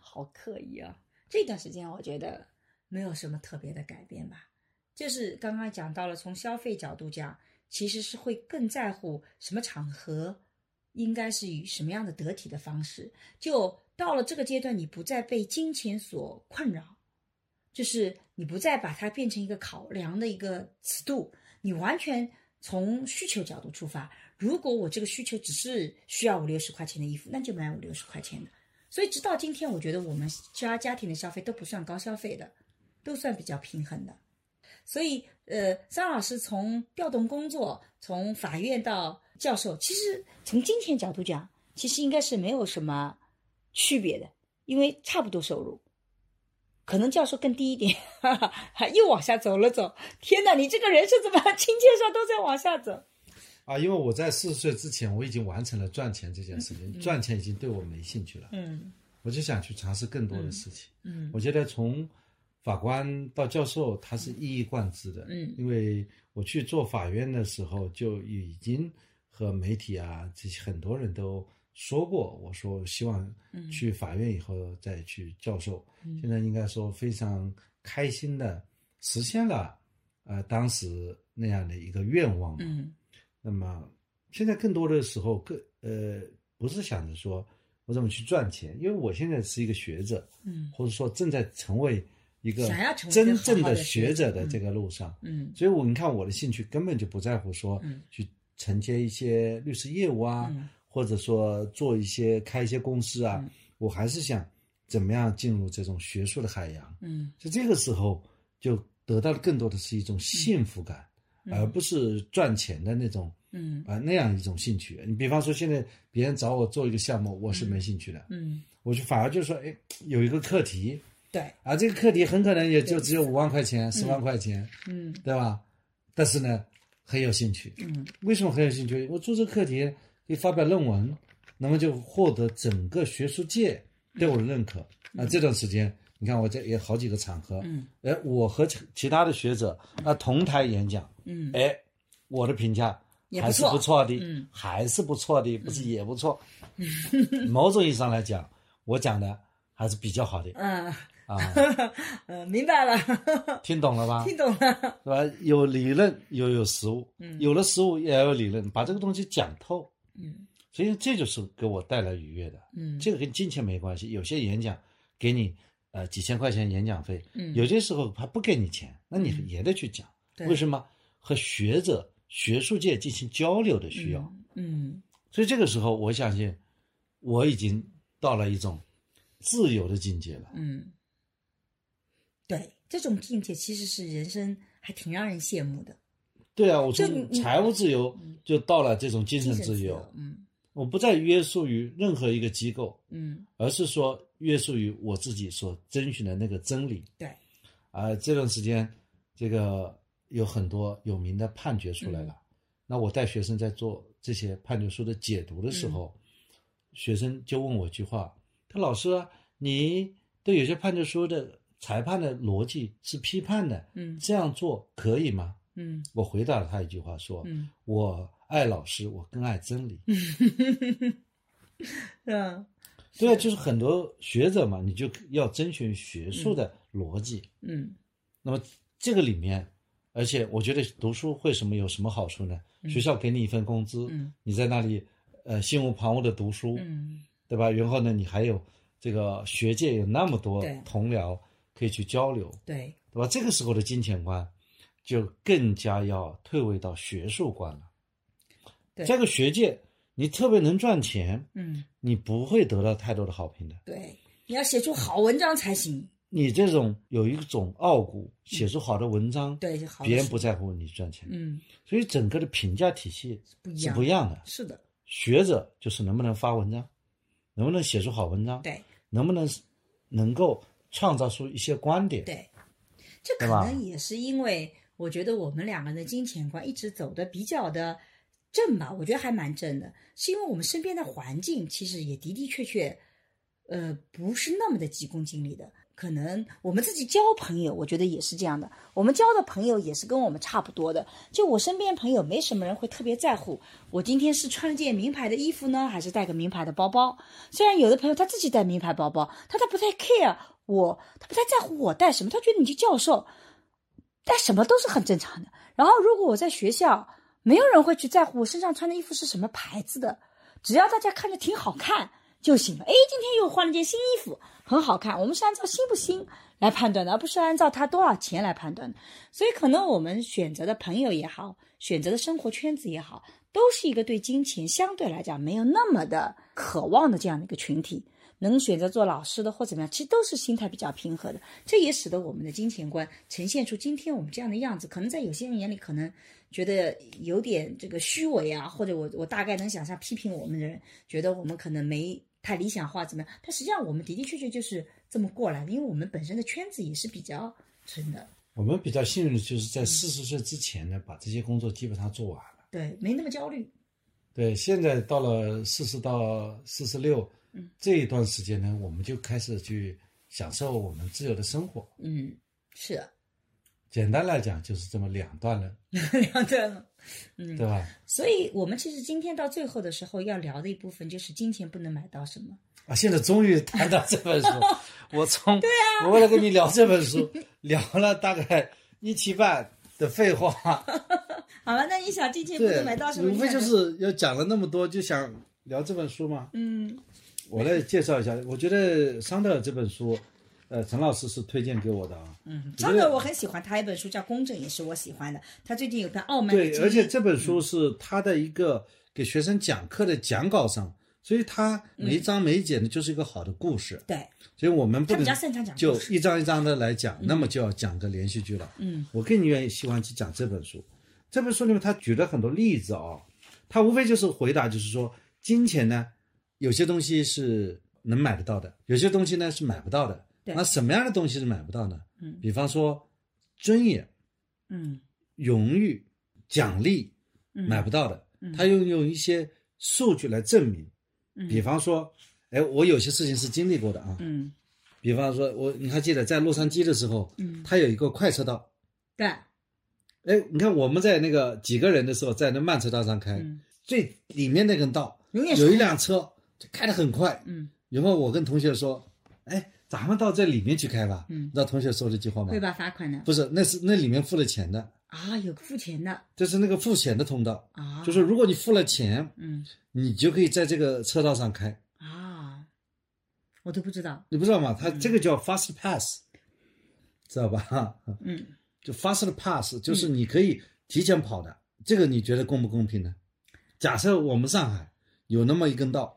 C: 好刻意啊！这段时间我觉得没有什么特别的改变吧，就是刚刚讲到了，从消费角度讲，其实是会更在乎什么场合，应该是以什么样的得体的方式。就到了这个阶段，你不再被金钱所困扰，就是你不再把它变成一个考量的一个尺度。你完全从需求角度出发，如果我这个需求只是需要五六十块钱的衣服，那就买五六十块钱的。所以直到今天，我觉得我们家家庭的消费都不算高消费的，都算比较平衡的。所以，呃，张老师从调动工作，从法院到教授，其实从金钱角度讲，其实应该是没有什么区别的，因为差不多收入。可能教授更低一点，哈哈，又往下走了走。天哪，你这个人是怎么 金钱上都在往下走？
B: 啊，因为我在四十岁之前，我已经完成了赚钱这件事情，赚钱已经对我没兴趣了。
C: 嗯，
B: 我就想去尝试更多的事情。
C: 嗯，
B: 我觉得从法官到教授，他是一以贯之的。
C: 嗯，
B: 因为我去做法院的时候，就已经和媒体啊这些很多人都说过，我说希望去法院以后再去教授。现在应该说非常开心的实现了，呃，当时那样的一个愿望。
C: 嗯，
B: 那么现在更多的时候，更呃，不是想着说我怎么去赚钱，因为我现在是一个学者，
C: 嗯，
B: 或者说正在成为一个真正
C: 的
B: 学者的这个路上。
C: 嗯，
B: 所以我你看我的兴趣根本就不在乎说去承接一些律师业务啊。或者说做一些开一些公司啊，我还是想怎么样进入这种学术的海洋。
C: 嗯，
B: 就这个时候就得到的更多的是一种幸福感，而不是赚钱的那种。
C: 嗯
B: 啊，那样一种兴趣。你比方说，现在别人找我做一个项目，我是没兴趣的。
C: 嗯，
B: 我就反而就是说，哎，有一个课题。
C: 对。
B: 啊，这个课题很可能也就只有五万块钱、十万块钱。
C: 嗯，
B: 对吧？但是呢，很有兴趣。
C: 嗯，
B: 为什么很有兴趣？我做这个课题。可以发表论文，那么就获得整个学术界对我的认可。啊这段时间，你看我这也好几个场合，
C: 嗯，
B: 哎，我和其他的学者啊同台演讲，
C: 嗯，
B: 哎，我的评价还是不错的，嗯，还是不错的，不是也不错。某种意义上来讲，我讲的还是比较好的。
C: 嗯
B: 啊，
C: 嗯，明白了，
B: 听懂了吧？
C: 听懂了，
B: 是吧？有理论又有实物，
C: 嗯，
B: 有了实物也要有理论，把这个东西讲透。
C: 嗯，
B: 所以这就是给我带来愉悦的。
C: 嗯，
B: 这个跟金钱没关系。有些演讲给你呃几千块钱演讲费，
C: 嗯，
B: 有些时候他不给你钱，那你也得去讲。为什么？和学者、学术界进行交流的需要。
C: 嗯，
B: 所以这个时候，我相信我已经到了一种自由的境界了。
C: 嗯，对，这种境界其实是人生还挺让人羡慕的。
B: 对啊，我从财务自由就到了这种精神自由。
C: 嗯，
B: 我不再约束于任何一个机构，
C: 嗯，
B: 而是说约束于我自己所遵循的那个真理。
C: 对，
B: 啊，这段时间，这个有很多有名的判决出来了。那我带学生在做这些判决书的解读的时候，学生就问我一句话：“他老师啊，你对有些判决书的裁判的逻辑是批判的，
C: 嗯，
B: 这样做可以吗？”
C: 嗯，
B: 我回答了他一句话，说：“
C: 嗯，
B: 我爱老师，我更爱真理。”
C: 嗯，
B: 对啊，就是很多学者嘛，你就要遵循学术的逻辑。
C: 嗯，
B: 那么这个里面，而且我觉得读书会什么有什么好处呢？学校给你一份工资，
C: 嗯，
B: 你在那里呃心无旁骛的读书，
C: 嗯，
B: 对吧？然后呢，你还有这个学界有那么多同僚可以去交流，
C: 对，
B: 对吧？这个时候的金钱观。就更加要退位到学术观了。这个学界，你特别能赚钱，
C: 嗯，
B: 你不会得到太多的好评的。
C: 对，你要写出好文章才行。
B: 你这种有一种傲骨，写出好的文章，
C: 对，
B: 别人不在乎你赚钱，
C: 嗯，
B: 所以整个的评价体系是不一样的。
C: 是的，
B: 学者就是能不能发文章，能不能写出好文章，
C: 对，
B: 能不能能够创造出一些观点，
C: 对，这可能也是因为。我觉得我们两个人的金钱观一直走的比较的正吧，我觉得还蛮正的，是因为我们身边的环境其实也的的确确，呃，不是那么的急功近利的。可能我们自己交朋友，我觉得也是这样的。我们交的朋友也是跟我们差不多的。就我身边朋友，没什么人会特别在乎我今天是穿了件名牌的衣服呢，还是带个名牌的包包。虽然有的朋友他自己带名牌包包，他他不太 care 我，他不太在乎我带什么，他觉得你是教授。但什么都是很正常的。然后，如果我在学校，没有人会去在乎我身上穿的衣服是什么牌子的，只要大家看着挺好看就行了。哎，今天又换了件新衣服，很好看。我们是按照新不新来判断的，而不是按照它多少钱来判断的。所以，可能我们选择的朋友也好，选择的生活圈子也好，都是一个对金钱相对来讲没有那么的渴望的这样的一个群体。能选择做老师的或怎么样，其实都是心态比较平和的，这也使得我们的金钱观呈现出今天我们这样的样子。可能在有些人眼里，可能觉得有点这个虚伪啊，或者我我大概能想象批评我们的人，觉得我们可能没太理想化怎么样。但实际上，我们的的确确就是这么过来的，因为我们本身的圈子也是比较深的。
B: 我们比较幸运的就是在四十岁之前呢，把这些工作基本上做完了，
C: 对，没那么焦虑。
B: 对，现在到了四十到四十六。这一段时间呢，我们就开始去享受我们自由的生活。
C: 嗯，是。
B: 简单来讲，就是这么两段了。
C: 两段了。嗯，
B: 对吧？
C: 所以我们其实今天到最后的时候要聊的一部分就是金钱不能买到什么
B: 啊！现在终于谈到这本书，我从
C: 对啊，
B: 我为了跟你聊这本书，聊了大概一期半的废话。
C: 好了，那你想金钱不能买到什么？
B: 无非就是要讲了那么多，就想聊这本书嘛？
C: 嗯，
B: 我来介绍一下，我觉得桑德尔这本书。呃，陈老师是推荐给我的啊。
C: 嗯，桑德尔我很喜欢他一本书叫《公正》，也是我喜欢的。他最近有个傲慢
B: 对，而且这本书是他的一个给学生讲课的讲稿上，所以他每一章每一节呢就是一个好的故事。
C: 对，
B: 所以我们不能就一章一章的来讲，那么就要讲个连续剧了。
C: 嗯，
B: 我更愿意喜欢去讲这本书。这本书里面他举了很多例子啊，他无非就是回答，就是说金钱呢，有些东西是能买得到的，有些东西呢是买不到的。那什么样的东西是买不到呢？
C: 嗯，
B: 比方说尊严，
C: 嗯，
B: 荣誉、奖励，买不到的。他用用一些数据来证明。
C: 嗯，
B: 比方说，哎，我有些事情是经历过的啊。
C: 嗯，
B: 比方说，我你还记得在洛杉矶的时候，
C: 嗯，
B: 他有一个快车道。
C: 对。
B: 哎，你看我们在那个几个人的时候，在那慢车道上开，最里面那根道，有一辆车开得很快。
C: 嗯，
B: 然后我跟同学说，哎。咱们到这里面去开吧。
C: 嗯，
B: 知道同学说这句话吗？
C: 会吧，罚款的。
B: 不是，那是那里面付了钱的
C: 啊，有付钱的。
B: 就是那个付钱的通道
C: 啊，
B: 就是如果你付了钱，
C: 嗯，
B: 你就可以在这个车道上开
C: 啊。我都不知道，
B: 你不知道吗？它这个叫 fast pass，知道吧？
C: 嗯，
B: 就 fast pass 就是你可以提前跑的。这个你觉得公不公平呢？假设我们上海有那么一根道。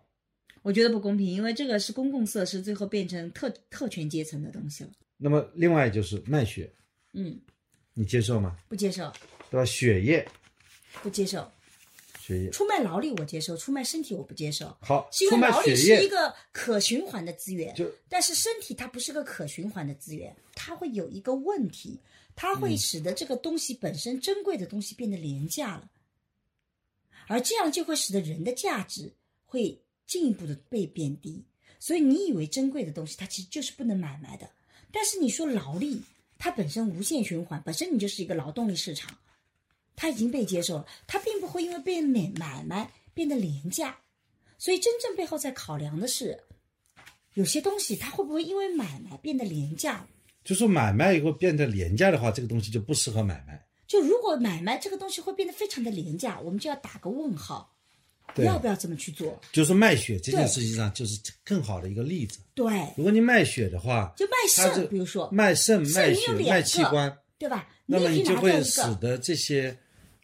C: 我觉得不公平，因为这个是公共设施，最后变成特特权阶层的东西了。
B: 那么，另外就是卖血，
C: 嗯，
B: 你接受吗？
C: 不接受，
B: 对吧？血液
C: 不接受，
B: 血液
C: 出卖劳力我接受，出卖身体我不接受。
B: 好，
C: 因为劳力是一个可循环的资源，
B: 就
C: 但是身体它不是个可循环的资源，它会有一个问题，它会使得这个东西本身珍贵的东西变得廉价了，而这样就会使得人的价值会。进一步的被贬低，所以你以为珍贵的东西，它其实就是不能买卖的。但是你说劳力，它本身无限循环，本身你就是一个劳动力市场，它已经被接受了，它并不会因为被买买卖变得廉价。所以真正背后在考量的是，有些东西它会不会因为买卖变得廉价？
B: 就说买卖以后变得廉价的话，这个东西就不适合买卖。
C: 就如果买卖这个东西会变得非常的廉价，我们就要打个问号。要不要这么去做？
B: 就是卖血这件事情上，就是更好的一个例子。
C: 对，
B: 如果你卖血的话，
C: 就卖肾，比如说
B: 卖肾、卖血、卖器官，
C: 对吧？
B: 那么你就会使得这些，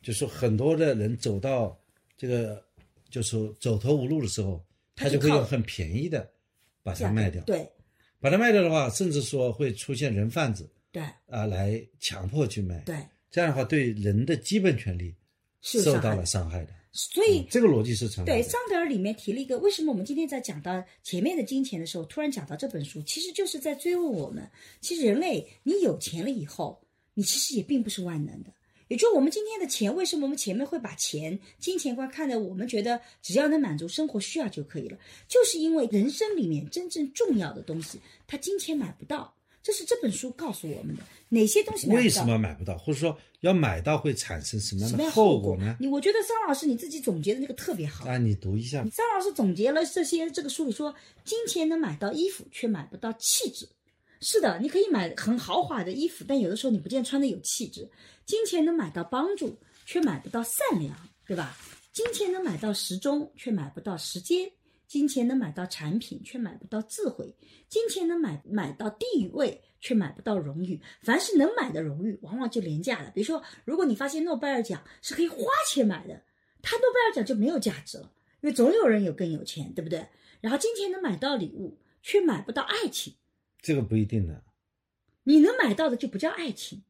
B: 就是很多的人走到这个，就是走投无路的时候，他就会用很便宜的把它卖掉。
C: 对，
B: 把它卖掉的话，甚至说会出现人贩子，
C: 对
B: 啊，来强迫去卖。
C: 对，
B: 这样的话对人的基本权利受到了伤害的。
C: 所以
B: 这个逻辑是成立
C: 对。桑德尔里面提了一个，为什么我们今天在讲到前面的金钱的时候，突然讲到这本书，其实就是在追问我们：其实人类，你有钱了以后，你其实也并不是万能的。也就我们今天的钱，为什么我们前面会把钱、金钱观看的，我们觉得只要能满足生活需要就可以了，就是因为人生里面真正重要的东西，它金钱买不到。这是这本书告诉我们的哪些东西
B: 为什么买不到，或者说要买到会产生什么样的
C: 后
B: 果呢？
C: 你我觉得张老师你自己总结的那个特别好
B: 那，你读一下。
C: 张老师总结了这些，这个书里说，金钱能买到衣服，却买不到气质。是的，你可以买很豪华的衣服，但有的时候你不见穿的有气质。金钱能买到帮助，却买不到善良，对吧？金钱能买到时钟，却买不到时间。金钱能买到产品，却买不到智慧；金钱能买买到地位，却买不到荣誉。凡是能买的荣誉，往往就廉价了。比如说，如果你发现诺贝尔奖是可以花钱买的，他诺贝尔奖就没有价值了，因为总有人有更有钱，对不对？然后，金钱能买到礼物，却买不到爱情。
B: 这个不一定的。
C: 你能买到的就不叫爱情。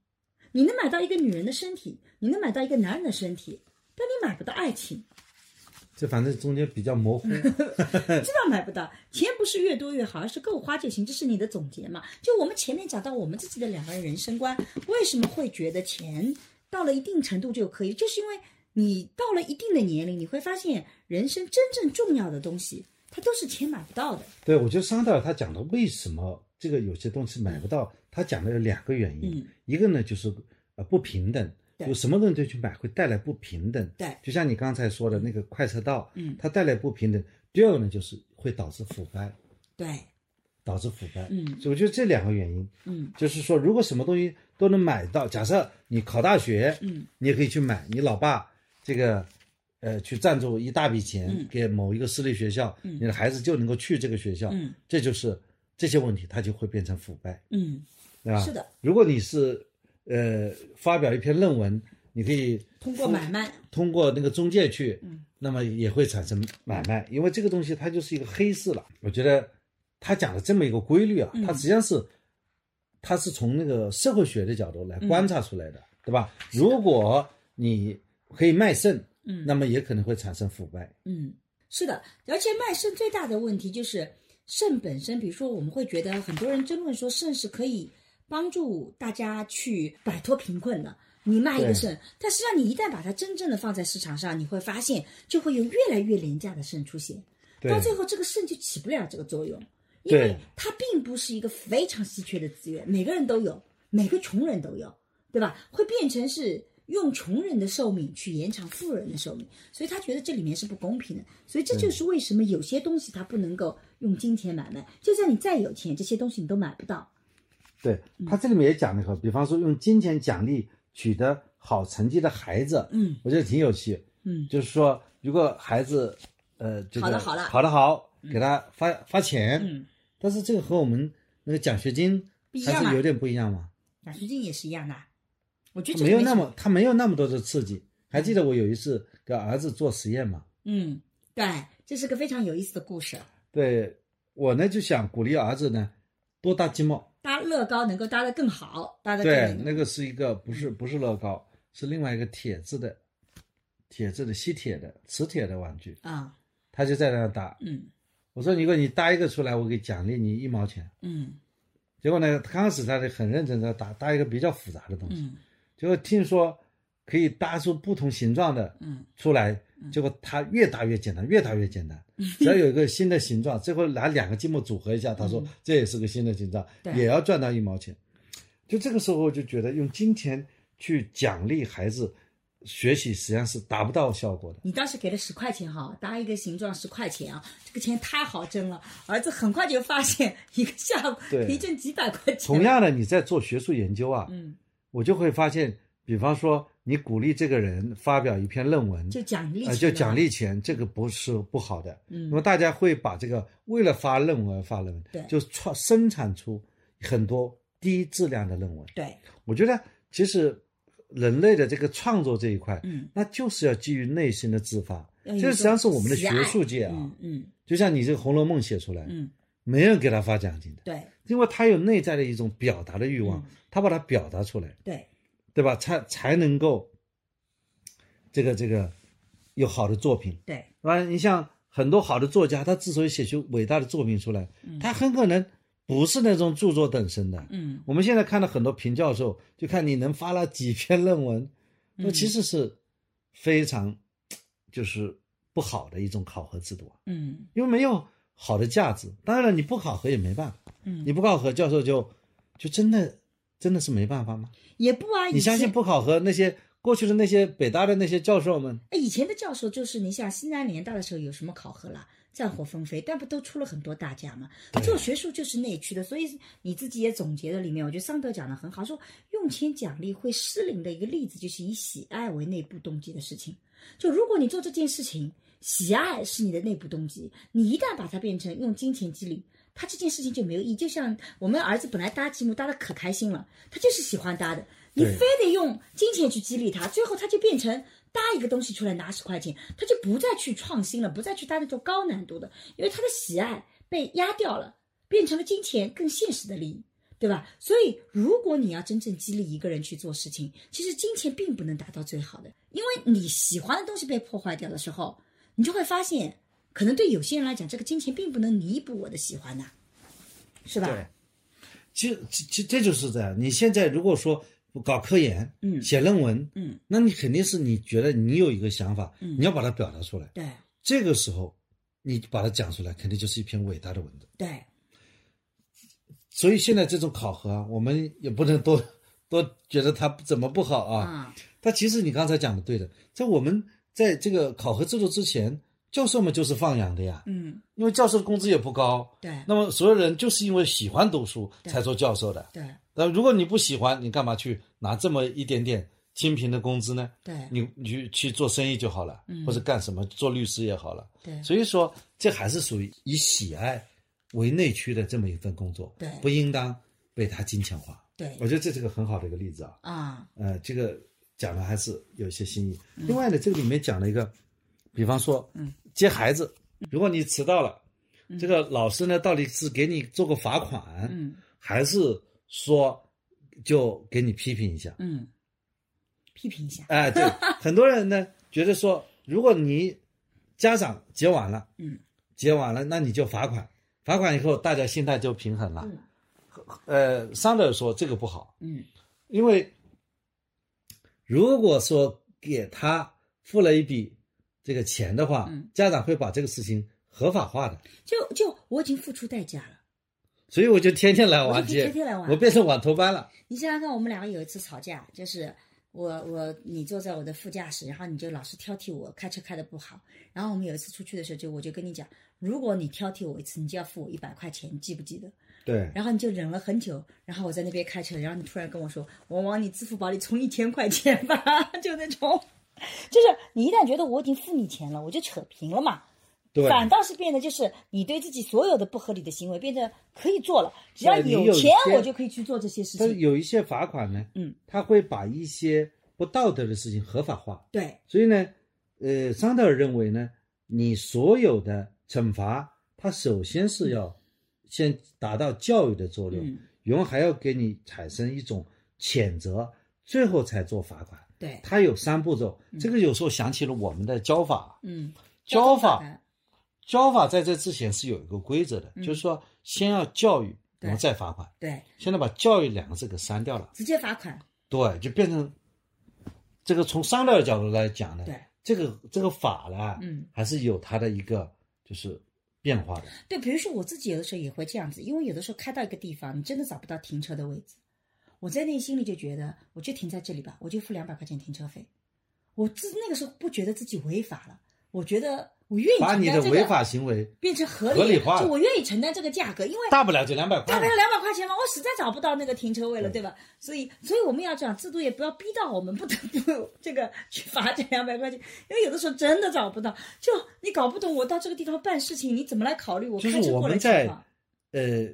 C: 你能买到一个女人的身体，你能买到一个男人的身体，但你买不到爱情。
B: 这反正中间比较模糊，知
C: 道买不到钱不是越多越好，而是够花就行，这是你的总结嘛？就我们前面讲到我们自己的两个人人生观，为什么会觉得钱到了一定程度就可以？就是因为你到了一定的年龄，你会发现人生真正重要的东西，它都是钱买不到的。
B: 对，我觉得桑德尔他讲的为什么这个有些东西买不到，他讲的有两个原因，一个呢就是呃不平等，有什么东西都去买，会带来不平等。
C: 对，
B: 就像你刚才说的那个快车道，嗯，它带来不平等。第二个呢，就是会导致腐败。
C: 对，
B: 导致腐败。
C: 嗯，
B: 所以我觉得这两个原因，嗯，就是说，如果什么东西都能买到，假设你考大学，嗯，你也可以去买。你老爸这个，呃，去赞助一大笔钱给某一个私立学校，你的孩子就能够去这个学校，嗯，这就是这些问题，它就会变成腐败。
C: 嗯，
B: 对吧？
C: 是的。
B: 如果你是呃发表一篇论文，你可以
C: 通过买卖，
B: 通过那个中介去，嗯，那么也会产生买卖，因为这个东西它就是一个黑市了。我觉得。他讲的这么一个规律啊，他实际上是，他是从那个社会学的角度来观察出来的，对吧？如果你可以卖肾，嗯，那么也可能会产生腐败。
C: 嗯，是的，而且卖肾最大的问题就是肾本身，比如说我们会觉得很多人争论说肾是可以帮助大家去摆脱贫困的，你卖一个肾，但实际上你一旦把它真正的放在市场上，你会发现就会有越来越廉价的肾出现，到最后这个肾就起不了这个作用。因为它并不是一个非常稀缺的资源，每个人都有，每个穷人都有，对吧？会变成是用穷人的寿命去延长富人的寿命，所以他觉得这里面是不公平的。所以这就是为什么有些东西他不能够用金钱买卖，就算你再有钱，这些东西你都买不到。
B: 对他这里面也讲了一个，比方说用金钱奖励取得好成绩的孩子，嗯，我觉得挺有趣，嗯，就是说如果孩子，呃，
C: 好的好了，
B: 考得好，给他发发钱，嗯。但是这个和我们那个奖学金还是有点不一样嘛？
C: 奖学金也是一样的，我觉得
B: 没有那么，他没有那么多的刺激。还记得我有一次给儿子做实验嘛？
C: 嗯，对，这是个非常有意思的故事。
B: 对我呢，就想鼓励儿子呢多搭积木，
C: 搭乐高能够搭得更好，搭得
B: 对，那个。是一个不是不是乐高，是另外一个铁质的，铁质的吸铁的磁铁的玩具。
C: 啊，
B: 他就在那搭，嗯。我说，如果你搭一个出来，我给奖励你一毛钱。
C: 嗯，
B: 结果呢，刚开始他很认真的搭搭一个比较复杂的东西，结果听说可以搭出不同形状的出来，结果他越搭越简单，越搭越简单。只要有一个新的形状，最后拿两个积木组合一下，他说这也是个新的形状，也要赚到一毛钱。就这个时候就觉得用金钱去奖励孩子。学习实际上是达不到效果的。
C: 你当时给了十块钱哈，搭一个形状十块钱啊，这个钱太好挣了。儿子很快就发现一个下午可以挣几百块钱。
B: 同样的，你在做学术研究啊，嗯，我就会发现，比方说你鼓励这个人发表一篇论文，
C: 就奖励，
B: 就奖励钱，这个不是不好的。嗯，那么大家会把这个为了发论文而发论文，
C: 对，
B: 就创生产出很多低质量的论文。
C: 对，
B: 我觉得其实。人类的这个创作这一块，嗯，那就是要基于内心的自发，这实际上是我们的学术界
C: 啊，嗯，
B: 就像你这个《红楼梦》写出来，嗯，没人给他发奖金的，
C: 对，
B: 因为他有内在的一种表达的欲望，他把它表达出来，
C: 对，
B: 对吧？才才能够这个这个有好的作品，
C: 对，
B: 吧？你像很多好的作家，他之所以写出伟大的作品出来，他很可能。不是那种著作等身的，嗯，我们现在看到很多评教授，就看你能发了几篇论文，那其实是非常就是不好的一种考核制度啊，嗯，因为没有好的价值。当然了，你不考核也没办法，嗯，你不考核，教授就就真的真的是没办法吗？
C: 也不啊，
B: 你相信不考核那些过去的那些北大的那些教授们？
C: 哎，以前的教授就是你像西南联大的时候有什么考核了？战火纷飞，但不都出了很多大家吗？做学术就是内驱的，所以你自己也总结了里面，我觉得桑德讲的很好，说用钱奖励会失灵的一个例子，就是以喜爱为内部动机的事情。就如果你做这件事情，喜爱是你的内部动机，你一旦把它变成用金钱激励，他这件事情就没有意义。就像我们儿子本来搭积木搭的可开心了，他就是喜欢搭的，你非得用金钱去激励他，最后他就变成。搭一个东西出来拿十块钱，他就不再去创新了，不再去搭那种高难度的，因为他的喜爱被压掉了，变成了金钱更现实的利益，对吧？所以，如果你要真正激励一个人去做事情，其实金钱并不能达到最好的，因为你喜欢的东西被破坏掉的时候，你就会发现，可能对有些人来讲，这个金钱并不能弥补我的喜欢呐，是吧？
B: 对，其实这这就是这样。你现在如果说。搞科研，嗯，写论文，嗯，那你肯定是你觉得你有一个想法，嗯，你要把它表达出来，
C: 对，
B: 这个时候你把它讲出来，肯定就是一篇伟大的文字，
C: 对。
B: 所以现在这种考核，我们也不能多多觉得它怎么不好啊，但其实你刚才讲的对的，在我们在这个考核制度之前，教授们就是放养的呀。
C: 嗯，
B: 因为教授的工资也不高。
C: 对。
B: 那么所有人就是因为喜欢读书才做教授的。
C: 对。
B: 那如果你不喜欢，你干嘛去拿这么一点点清贫的工资呢？
C: 对。
B: 你你去去做生意就好了，嗯或者干什么做律师也好了。
C: 对。
B: 所以说，这还是属于以喜爱为内驱的这么一份工作。
C: 对。
B: 不应当被他金钱化。
C: 对。
B: 我觉得这是个很好的一个例子啊。
C: 啊。
B: 呃，这个。讲的还是有些新意。另外呢，这个里面讲了一个，比方说，接孩子，如果你迟到了，这个老师呢，到底是给你做个罚款，还是说就给你批评一下？
C: 嗯，批评一下。
B: 哎，对，很多人呢觉得说，如果你家长接晚了，
C: 嗯，
B: 接晚了，那你就罚款，罚款以后大家心态就平衡了。呃，桑德尔说这个不好，
C: 嗯，
B: 因为。如果说给他付了一笔这个钱的话，家长会把这个事情合法化的。
C: 就就我已经付出代价了，
B: 所以我就天天来玩
C: 接，天天来玩，
B: 我变成晚头班了。
C: 你想想看，我们两个有一次吵架，就是我我你坐在我的副驾驶，然后你就老是挑剔我开车开的不好。然后我们有一次出去的时候，就我就跟你讲，如果你挑剔我一次，你就要付我一百块钱，记不记得？
B: 对，
C: 然后你就忍了很久，然后我在那边开车，然后你突然跟我说：“我往你支付宝里充一千块钱吧。”就那种，就是你一旦觉得我已经付你钱了，我就扯平了嘛。
B: 对，
C: 反倒是变得就是你对自己所有的不合理的行为变得可以做了，只要有钱我就可以去做这些事情。
B: 有一些罚款呢，
C: 嗯，
B: 他会把一些不道德的事情合法化。
C: 对，
B: 所以呢，呃，桑德尔认为呢，你所有的惩罚，它首先是要。先达到教育的作用，然后还要给你产生一种谴责，最后才做罚款。
C: 对，
B: 它有三步骤。这个有时候想起了我们的教法。
C: 嗯，
B: 教法，教法在这之前是有一个规则的，就是说先要教育，然后再罚款。
C: 对，
B: 现在把教育两个字给删掉了，
C: 直接罚款。
B: 对，就变成这个从商的角度来讲呢，
C: 对，
B: 这个这个法呢，
C: 嗯，
B: 还是有它的一个就是。变化的
C: 对，比如说我自己有的时候也会这样子，因为有的时候开到一个地方，你真的找不到停车的位置，我在内心里就觉得，我就停在这里吧，我就付两百块钱停车费，我自那个时候不觉得自己违法了，我觉得。我愿意
B: 把你的违法行为
C: 变成合
B: 理合理化，
C: 就我愿意承担这个价格，因为
B: 大不了就两百块，
C: 大不了两百块钱嘛，我实在找不到那个停车位了，对吧？所以，所以我们要讲制度，也不要逼到我们不得不这个去罚这两百块钱，因为有的时候真的找不到，就你搞不懂，我到这个地方办事情，你怎么来考虑我开车过来
B: 在呃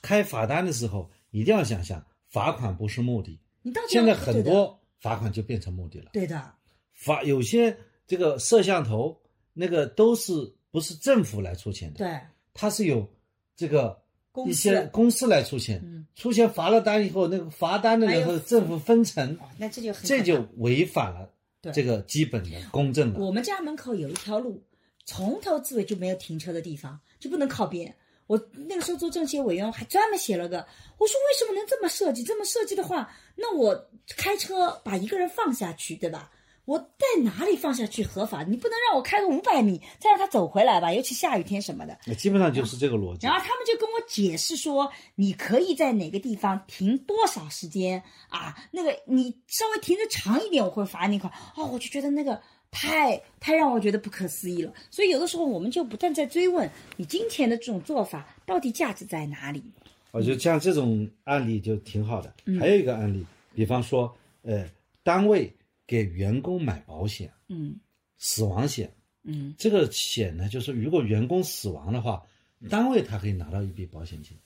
B: 开罚单的时候，一定要想想罚款不是目的。
C: 你到
B: 现在很多罚款就变成目的了，
C: 对的，
B: 罚有些这个摄像头那个都是。不是政府来出钱的，
C: 对，
B: 它是有这个一些公司来出钱，出钱罚了单以后，那个罚单的人和政府分成，
C: 那这就
B: 这就违反了这个基本的公正了。
C: 我们家门口有一条路，从头至尾就没有停车的地方，就不能靠边。我那个时候做政协委员，还专门写了个，我说为什么能这么设计？这么设计的话，那我开车把一个人放下去，对吧？我在哪里放下去合法？你不能让我开个五百米，再让他走回来吧？尤其下雨天什么的，
B: 那基本上就是这个逻辑。
C: 然后他们就跟我解释说，你可以在哪个地方停多少时间啊？那个你稍微停的长一点，我会罚你款。哦，我就觉得那个太太让我觉得不可思议了。所以有的时候我们就不断在追问，你金钱的这种做法到底价值在哪里？
B: 我觉得像这种案例就挺好的。还有一个案例，比方说，呃，单位。给员工买保险，
C: 嗯，
B: 死亡险，
C: 嗯，
B: 这个险呢，就是如果员工死亡的话，单位他可以拿到一笔保险金，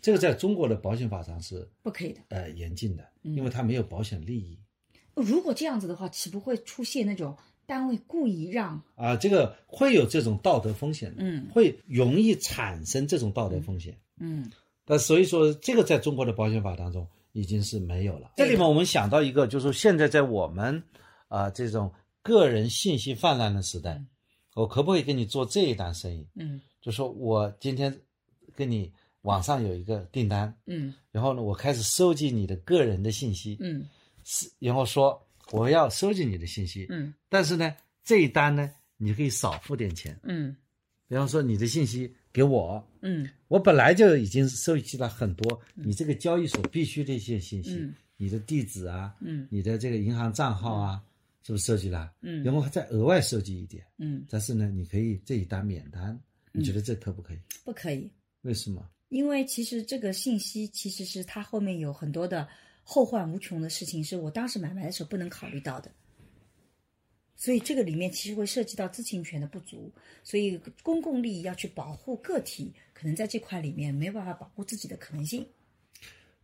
B: 这个在中国的保险法上是
C: 不可以的，
B: 呃，严禁的，因为他没有保险利益。
C: 如果这样子的话，岂不会出现那种单位故意让
B: 啊？这个会有这种道德风险的，
C: 嗯，
B: 会容易产生这种道德风险，
C: 嗯，
B: 但所以说这个在中国的保险法当中。已经是没有了。这里面我们想到一个，就是现在在我们啊这种个人信息泛滥的时代，我可不可以跟你做这一单生意？
C: 嗯，
B: 就说我今天跟你网上有一个订单，
C: 嗯，
B: 然后呢，我开始收集你的个人的信息，
C: 嗯，
B: 是，然后说我要收集你的信息，
C: 嗯，
B: 但是呢，这一单呢，你可以少付点钱，
C: 嗯，
B: 比方说你的信息。给我，
C: 嗯，
B: 我本来就已经收集了很多你这个交易所必须的一些信息，你的地址啊，
C: 嗯，
B: 你的这个银行账号啊，是不是收集了？嗯，然后再额外收集一点，嗯，但是呢，你可以这一单免单，你觉得这可不可以？
C: 不可以。
B: 为什么？
C: 因为其实这个信息其实是它后面有很多的后患无穷的事情，是我当时买卖的时候不能考虑到的。所以这个里面其实会涉及到知情权的不足，所以公共利益要去保护个体，可能在这块里面没有办法保护自己的可能性。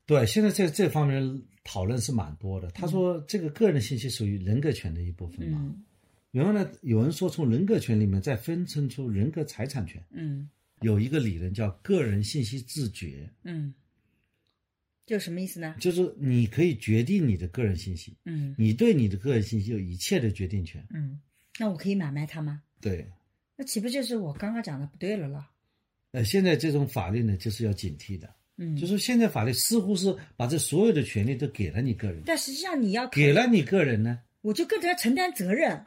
B: 对，现在在这方面讨论是蛮多的。他说这个个人信息属于人格权的一部分嘛。然后呢，有人说从人格权里面再分成出人格财产权。嗯。有一个理论叫个人信息自觉。
C: 嗯。就什么意思呢？
B: 就是你可以决定你的个人信息，嗯，你对你的个人信息有一切的决定权，
C: 嗯，那我可以买卖它吗？
B: 对，
C: 那岂不就是我刚刚讲的不对了了？
B: 呃，现在这种法律呢，就是要警惕的，嗯，就是现在法律似乎是把这所有的权利都给了你个人，
C: 但实际上你要
B: 给了你个人呢，
C: 我就跟着要承担责任，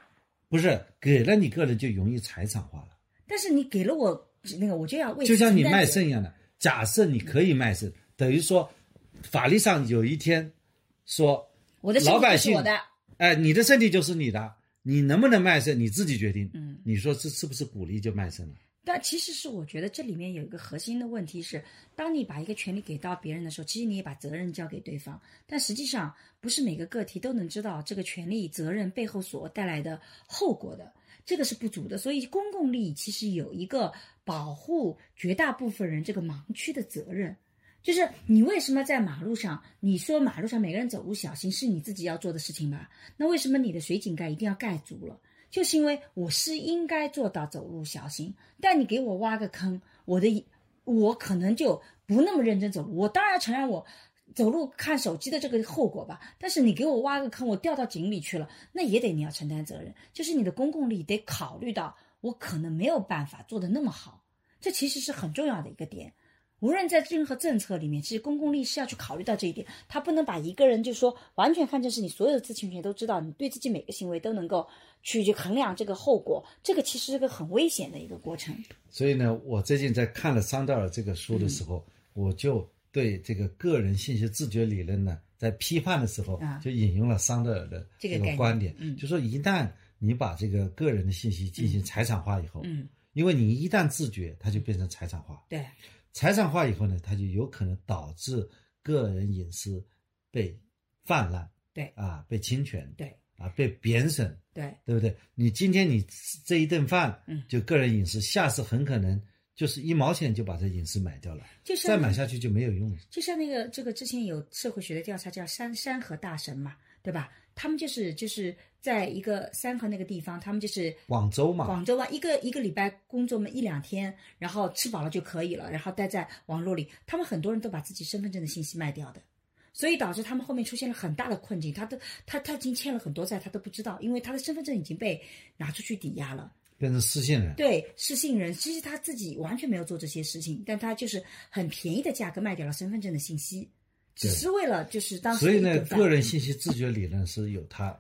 B: 不是给了你个人就容易财产化了，
C: 但是你给了我那个，我就要为
B: 就像你卖肾一样的，假设你可以卖肾，等于说。法律上有一天说，
C: 我的
B: 老百姓，
C: 我的，
B: 哎，你的身体就是你的，你能不能卖身你自己决定。嗯，你说这是不是鼓励就卖身了？
C: 但其实是我觉得这里面有一个核心的问题是，当你把一个权利给到别人的时候，其实你也把责任交给对方。但实际上不是每个个体都能知道这个权利责任背后所带来的后果的，这个是不足的。所以公共利益其实有一个保护绝大部分人这个盲区的责任。就是你为什么在马路上？你说马路上每个人走路小心是你自己要做的事情吧？那为什么你的水井盖一定要盖足了？就是因为我是应该做到走路小心，但你给我挖个坑，我的我可能就不那么认真走路。我当然承认我走路看手机的这个后果吧，但是你给我挖个坑，我掉到井里去了，那也得你要承担责任。就是你的公共利益得考虑到，我可能没有办法做的那么好，这其实是很重要的一个点。无论在任何政策里面，其实公共利益是要去考虑到这一点，他不能把一个人就说完全看成是你所有的知情权都知道，你对自己每个行为都能够去去衡量这个后果，这个其实是个很危险的一个过程。
B: 所以呢，我最近在看了桑德尔这个书的时候，我就对这个个人信息自觉理论呢，在批判的时候就引用了桑德尔的这个观点，就说一旦你把这个个人的信息进行财产化以后，嗯，因为你一旦自觉，它就变成财产化，
C: 对。
B: 财产化以后呢，它就有可能导致个人隐私被泛滥，
C: 对
B: 啊，被侵权，
C: 对
B: 啊，被贬损，
C: 对，
B: 对不对？你今天你这一顿饭，嗯，就个人隐私，下次很可能就是一毛钱就把这隐私买掉了，就再买下去就没有用了。
C: 就像那个这个之前有社会学的调查叫山山河大神嘛，对吧？他们就是就是在一个三河那个地方，他们就是
B: 广州嘛，
C: 广州啊，一个一个礼拜工作嘛一两天，然后吃饱了就可以了，然后待在网络里。他们很多人都把自己身份证的信息卖掉的，所以导致他们后面出现了很大的困境。他都他他已经欠了很多债，他都不知道，因为他的身份证已经被拿出去抵押了，
B: 变成失信人。
C: 对，失信人，其实他自己完全没有做这些事情，但他就是很便宜的价格卖掉了身份证的信息。只是为了就是当时，
B: 所以呢，个人信息自觉理论是有它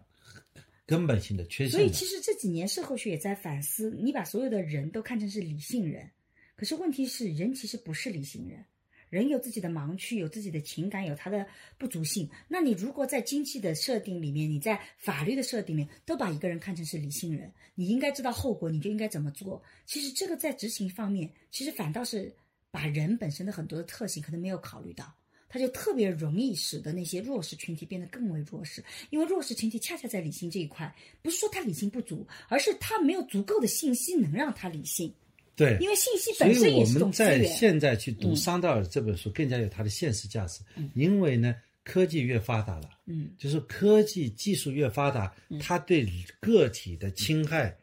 B: 根本性的缺陷。
C: 所以其实这几年社会学也在反思，你把所有的人都看成是理性人，可是问题是人其实不是理性人，人有自己的盲区，有自己的情感，有他的不足性。那你如果在经济的设定里面，你在法律的设定里面都把一个人看成是理性人，你应该知道后果，你就应该怎么做。其实这个在执行方面，其实反倒是把人本身的很多的特性可能没有考虑到。它就特别容易使得那些弱势群体变得更为弱势，因为弱势群体恰恰在理性这一块，不是说他理性不足，而是他没有足够的信息能让他理性。
B: 对，
C: 因为信息本身也是种
B: 资源。在现在去读桑德尔这本书，更加有它的现实价值。嗯，因为呢，科技越发达了，嗯，就是科技技术越发达，它对个体的侵害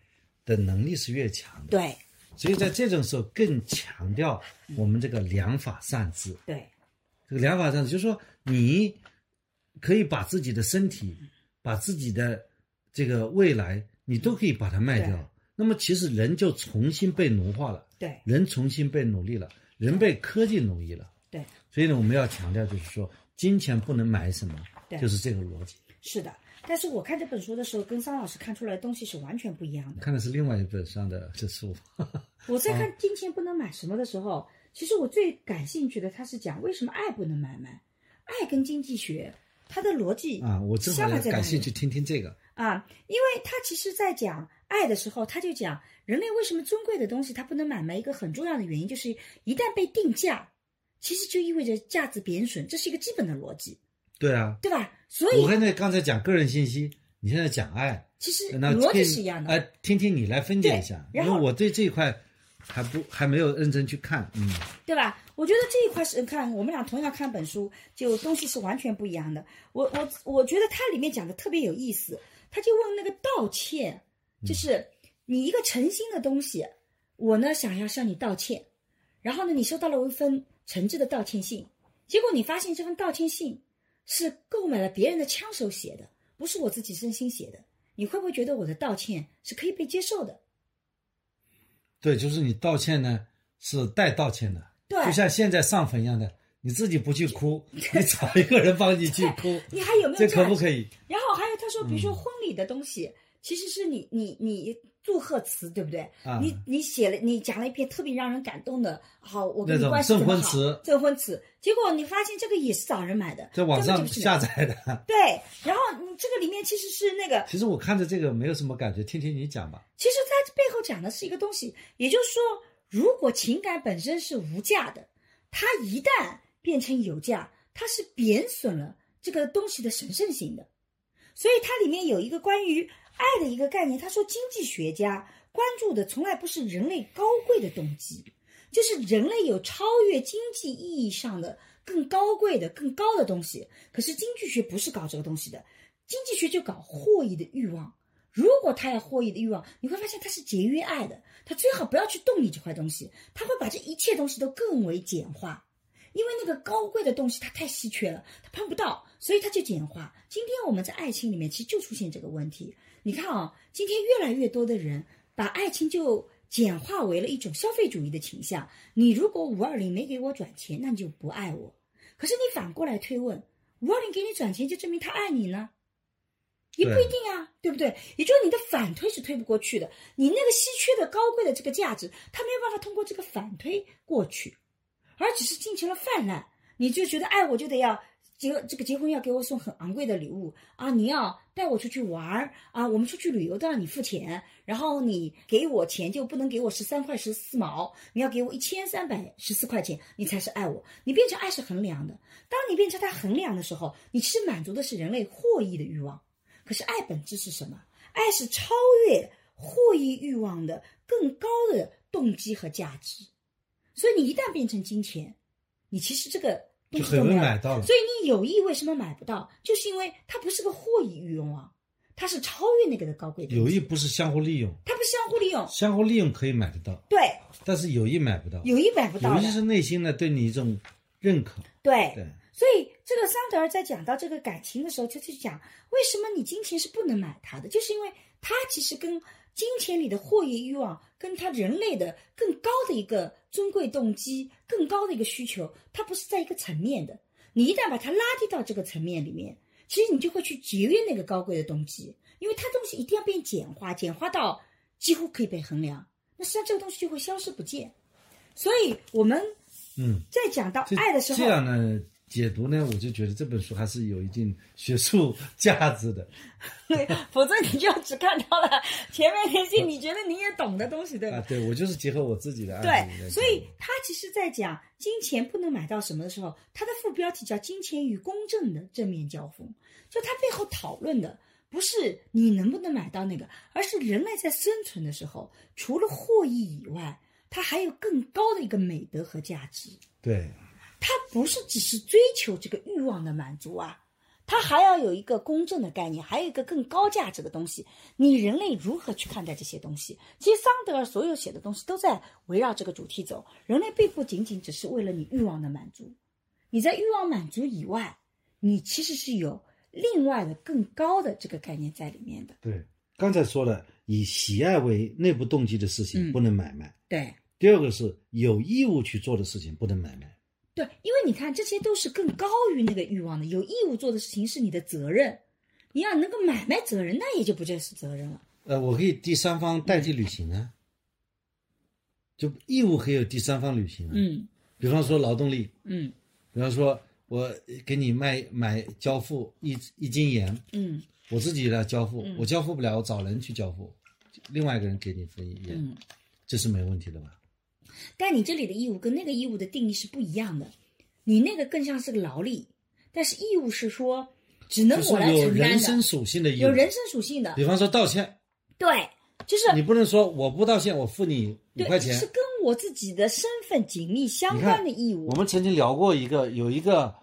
B: 的能力是越强的。
C: 对，
B: 所以在这种时候更强调我们这个良法善治。
C: 对。
B: 这个良法上就是说，你可以把自己的身体、把自己的这个未来，你都可以把它卖掉。那么，其实人就重新被奴化了。
C: 对，
B: 人重新被奴隶了，人被科技奴役了。
C: 对，
B: 所以呢，我们要强调，就是说，金钱不能买什么，就是这个逻辑。
C: 是的，但是我看这本书的时候，跟桑老师看出来的东西是完全不一样的。
B: 看的是另外一本上的这书。
C: 我在看《金钱不能买什么》的时候。其实我最感兴趣的，他是讲为什么爱不能买卖，爱跟经济学，它的逻辑
B: 啊，我正好感兴趣听听这个
C: 啊，因为他其实在讲爱的时候，他就讲人类为什么尊贵的东西它不能买卖，一个很重要的原因就是一旦被定价，其实就意味着价值贬损，这是一个基本的逻辑。
B: 对啊，
C: 对吧？所以
B: 我刚才刚才讲个人信息，你现在讲爱，
C: 其实逻辑是一样的。
B: 哎，听听你来分解一下，因为我对这一块还不还没有认真去看，嗯，
C: 对吧？我觉得这一块是看我们俩同样看本书，就东西是完全不一样的。我我我觉得它里面讲的特别有意思，他就问那个道歉，就是你一个诚心的东西，我呢想要向你道歉，然后呢你收到了一封诚挚的道歉信，结果你发现这份道歉信是购买了别人的枪手写的，不是我自己真心写的，你会不会觉得我的道歉是可以被接受的？
B: 对，就是你道歉呢是带道歉的。对就像现在上坟一样的，你自己不去哭，你找一个人帮你去哭，
C: 你还有没有
B: 这可不可以？
C: 然后还有他说，比如说婚礼的东西，其实是你你你祝贺词，对不对？
B: 啊，
C: 你你写了，你讲了一篇特别让人感动的，好，我跟
B: 你
C: 关系
B: 证婚词，
C: 证婚词，结果你发现这个也是找人买的，
B: 在网上下载的。
C: 对，然后你这个里面其实是那个，
B: 其实我看着这个没有什么感觉，听听你讲吧。
C: 其实它背后讲的是一个东西，也就是说。如果情感本身是无价的，它一旦变成有价，它是贬损了这个东西的神圣性的。所以它里面有一个关于爱的一个概念，他说经济学家关注的从来不是人类高贵的动机，就是人类有超越经济意义上的更高贵的、更高的东西。可是经济学不是搞这个东西的，经济学就搞获益的欲望。如果他要获益的欲望，你会发现他是节约爱的，他最好不要去动你这块东西，他会把这一切东西都更为简化，因为那个高贵的东西它太稀缺了，他碰不到，所以他就简化。今天我们在爱情里面其实就出现这个问题，你看啊，今天越来越多的人把爱情就简化为了一种消费主义的倾向。你如果五二零没给我转钱，那你就不爱我。可是你反过来推问，五二零给你转钱就证明他爱你呢？也不一定啊，对不对？也就是你的反推是推不过去的，你那个稀缺的、高贵的这个价值，他没有办法通过这个反推过去，而只是进行了泛滥。你就觉得，哎，我就得要结这个结婚要给我送很昂贵的礼物啊，你要带我出去玩儿啊，我们出去旅游都让你付钱，然后你给我钱就不能给我十三块十四毛，你要给我一千三百十四块钱，你才是爱我。你变成爱是衡量的，当你变成它衡量的时候，你其实满足的是人类获益的欲望。可是爱本质是什么？爱是超越获益欲望的更高的动机和价值。所以你一旦变成金钱，你其实这个
B: 就很容易买到了。
C: 所以你有意为什么买不到？就是因为它不是个获益欲望，它是超越那个的高贵的。
B: 有意不是相互利用，
C: 它不相互利用。
B: 相互利用可以买得到，
C: 对。
B: 但是有意买不到，
C: 有意买不到。
B: 有意是内心的对你一种认可，
C: 对
B: 对。
C: 所以，这个桑德尔在讲到这个感情的时候，就去讲为什么你金钱是不能买它的，就是因为它其实跟金钱里的获益欲望，跟他人类的更高的一个尊贵动机、更高的一个需求，它不是在一个层面的。你一旦把它拉低到这个层面里面，其实你就会去节约那个高贵的动机，因为它东西一定要变简化，简化到几乎可以被衡量，那实际上这个东西就会消失不见。所以，我们
B: 嗯，
C: 在讲到爱的时候，
B: 这样呢。解读呢，我就觉得这本书还是有一定学术价值的，
C: 对，否则你就只看到了前面那些你觉得你也懂的东西，对吧？
B: 啊，对，我就是结合我自己的
C: 案例。对，所以他其实在讲金钱不能买到什么的时候，他的副标题叫“金钱与公正的正面交锋”，就他背后讨论的不是你能不能买到那个，而是人类在生存的时候，除了获益以外，它还有更高的一个美德和价值。
B: 对。
C: 它不是只是追求这个欲望的满足啊，他还要有一个公正的概念，还有一个更高价值的东西。你人类如何去看待这些东西？其实桑德尔所有写的东西都在围绕这个主题走。人类并不仅仅只是为了你欲望的满足，你在欲望满足以外，你其实是有另外的更高的这个概念在里面的。
B: 对，刚才说了，以喜爱为内部动机的事情不能买卖。
C: 对，
B: 第二个是有义务去做的事情不能买卖。
C: 对，因为你看，这些都是更高于那个欲望的。有义务做的事情是你的责任，你要能够买卖责任，那也就不再是责任了。
B: 呃，我可以第三方代替履行啊，就义务可以有第三方履行啊。
C: 嗯，
B: 比方说劳动力，
C: 嗯，
B: 比方说我我给你卖买交付一一斤盐，
C: 嗯，
B: 我自己来交付，我交付不了，我找人去交付，另外一个人给你分盐，
C: 嗯，
B: 这是没问题的吧？
C: 但你这里的义务跟那个义务的定义是不一样的，你那个更像是个劳力，但是义务是说只能我来承担的，
B: 有人身属性的义务，
C: 有人身属性的，
B: 比方说道歉，
C: 对，就是
B: 你不能说我不道歉，我付你五块钱，
C: 是跟我自己的身份紧密相关的义务。
B: 我们曾经聊过一个，有一个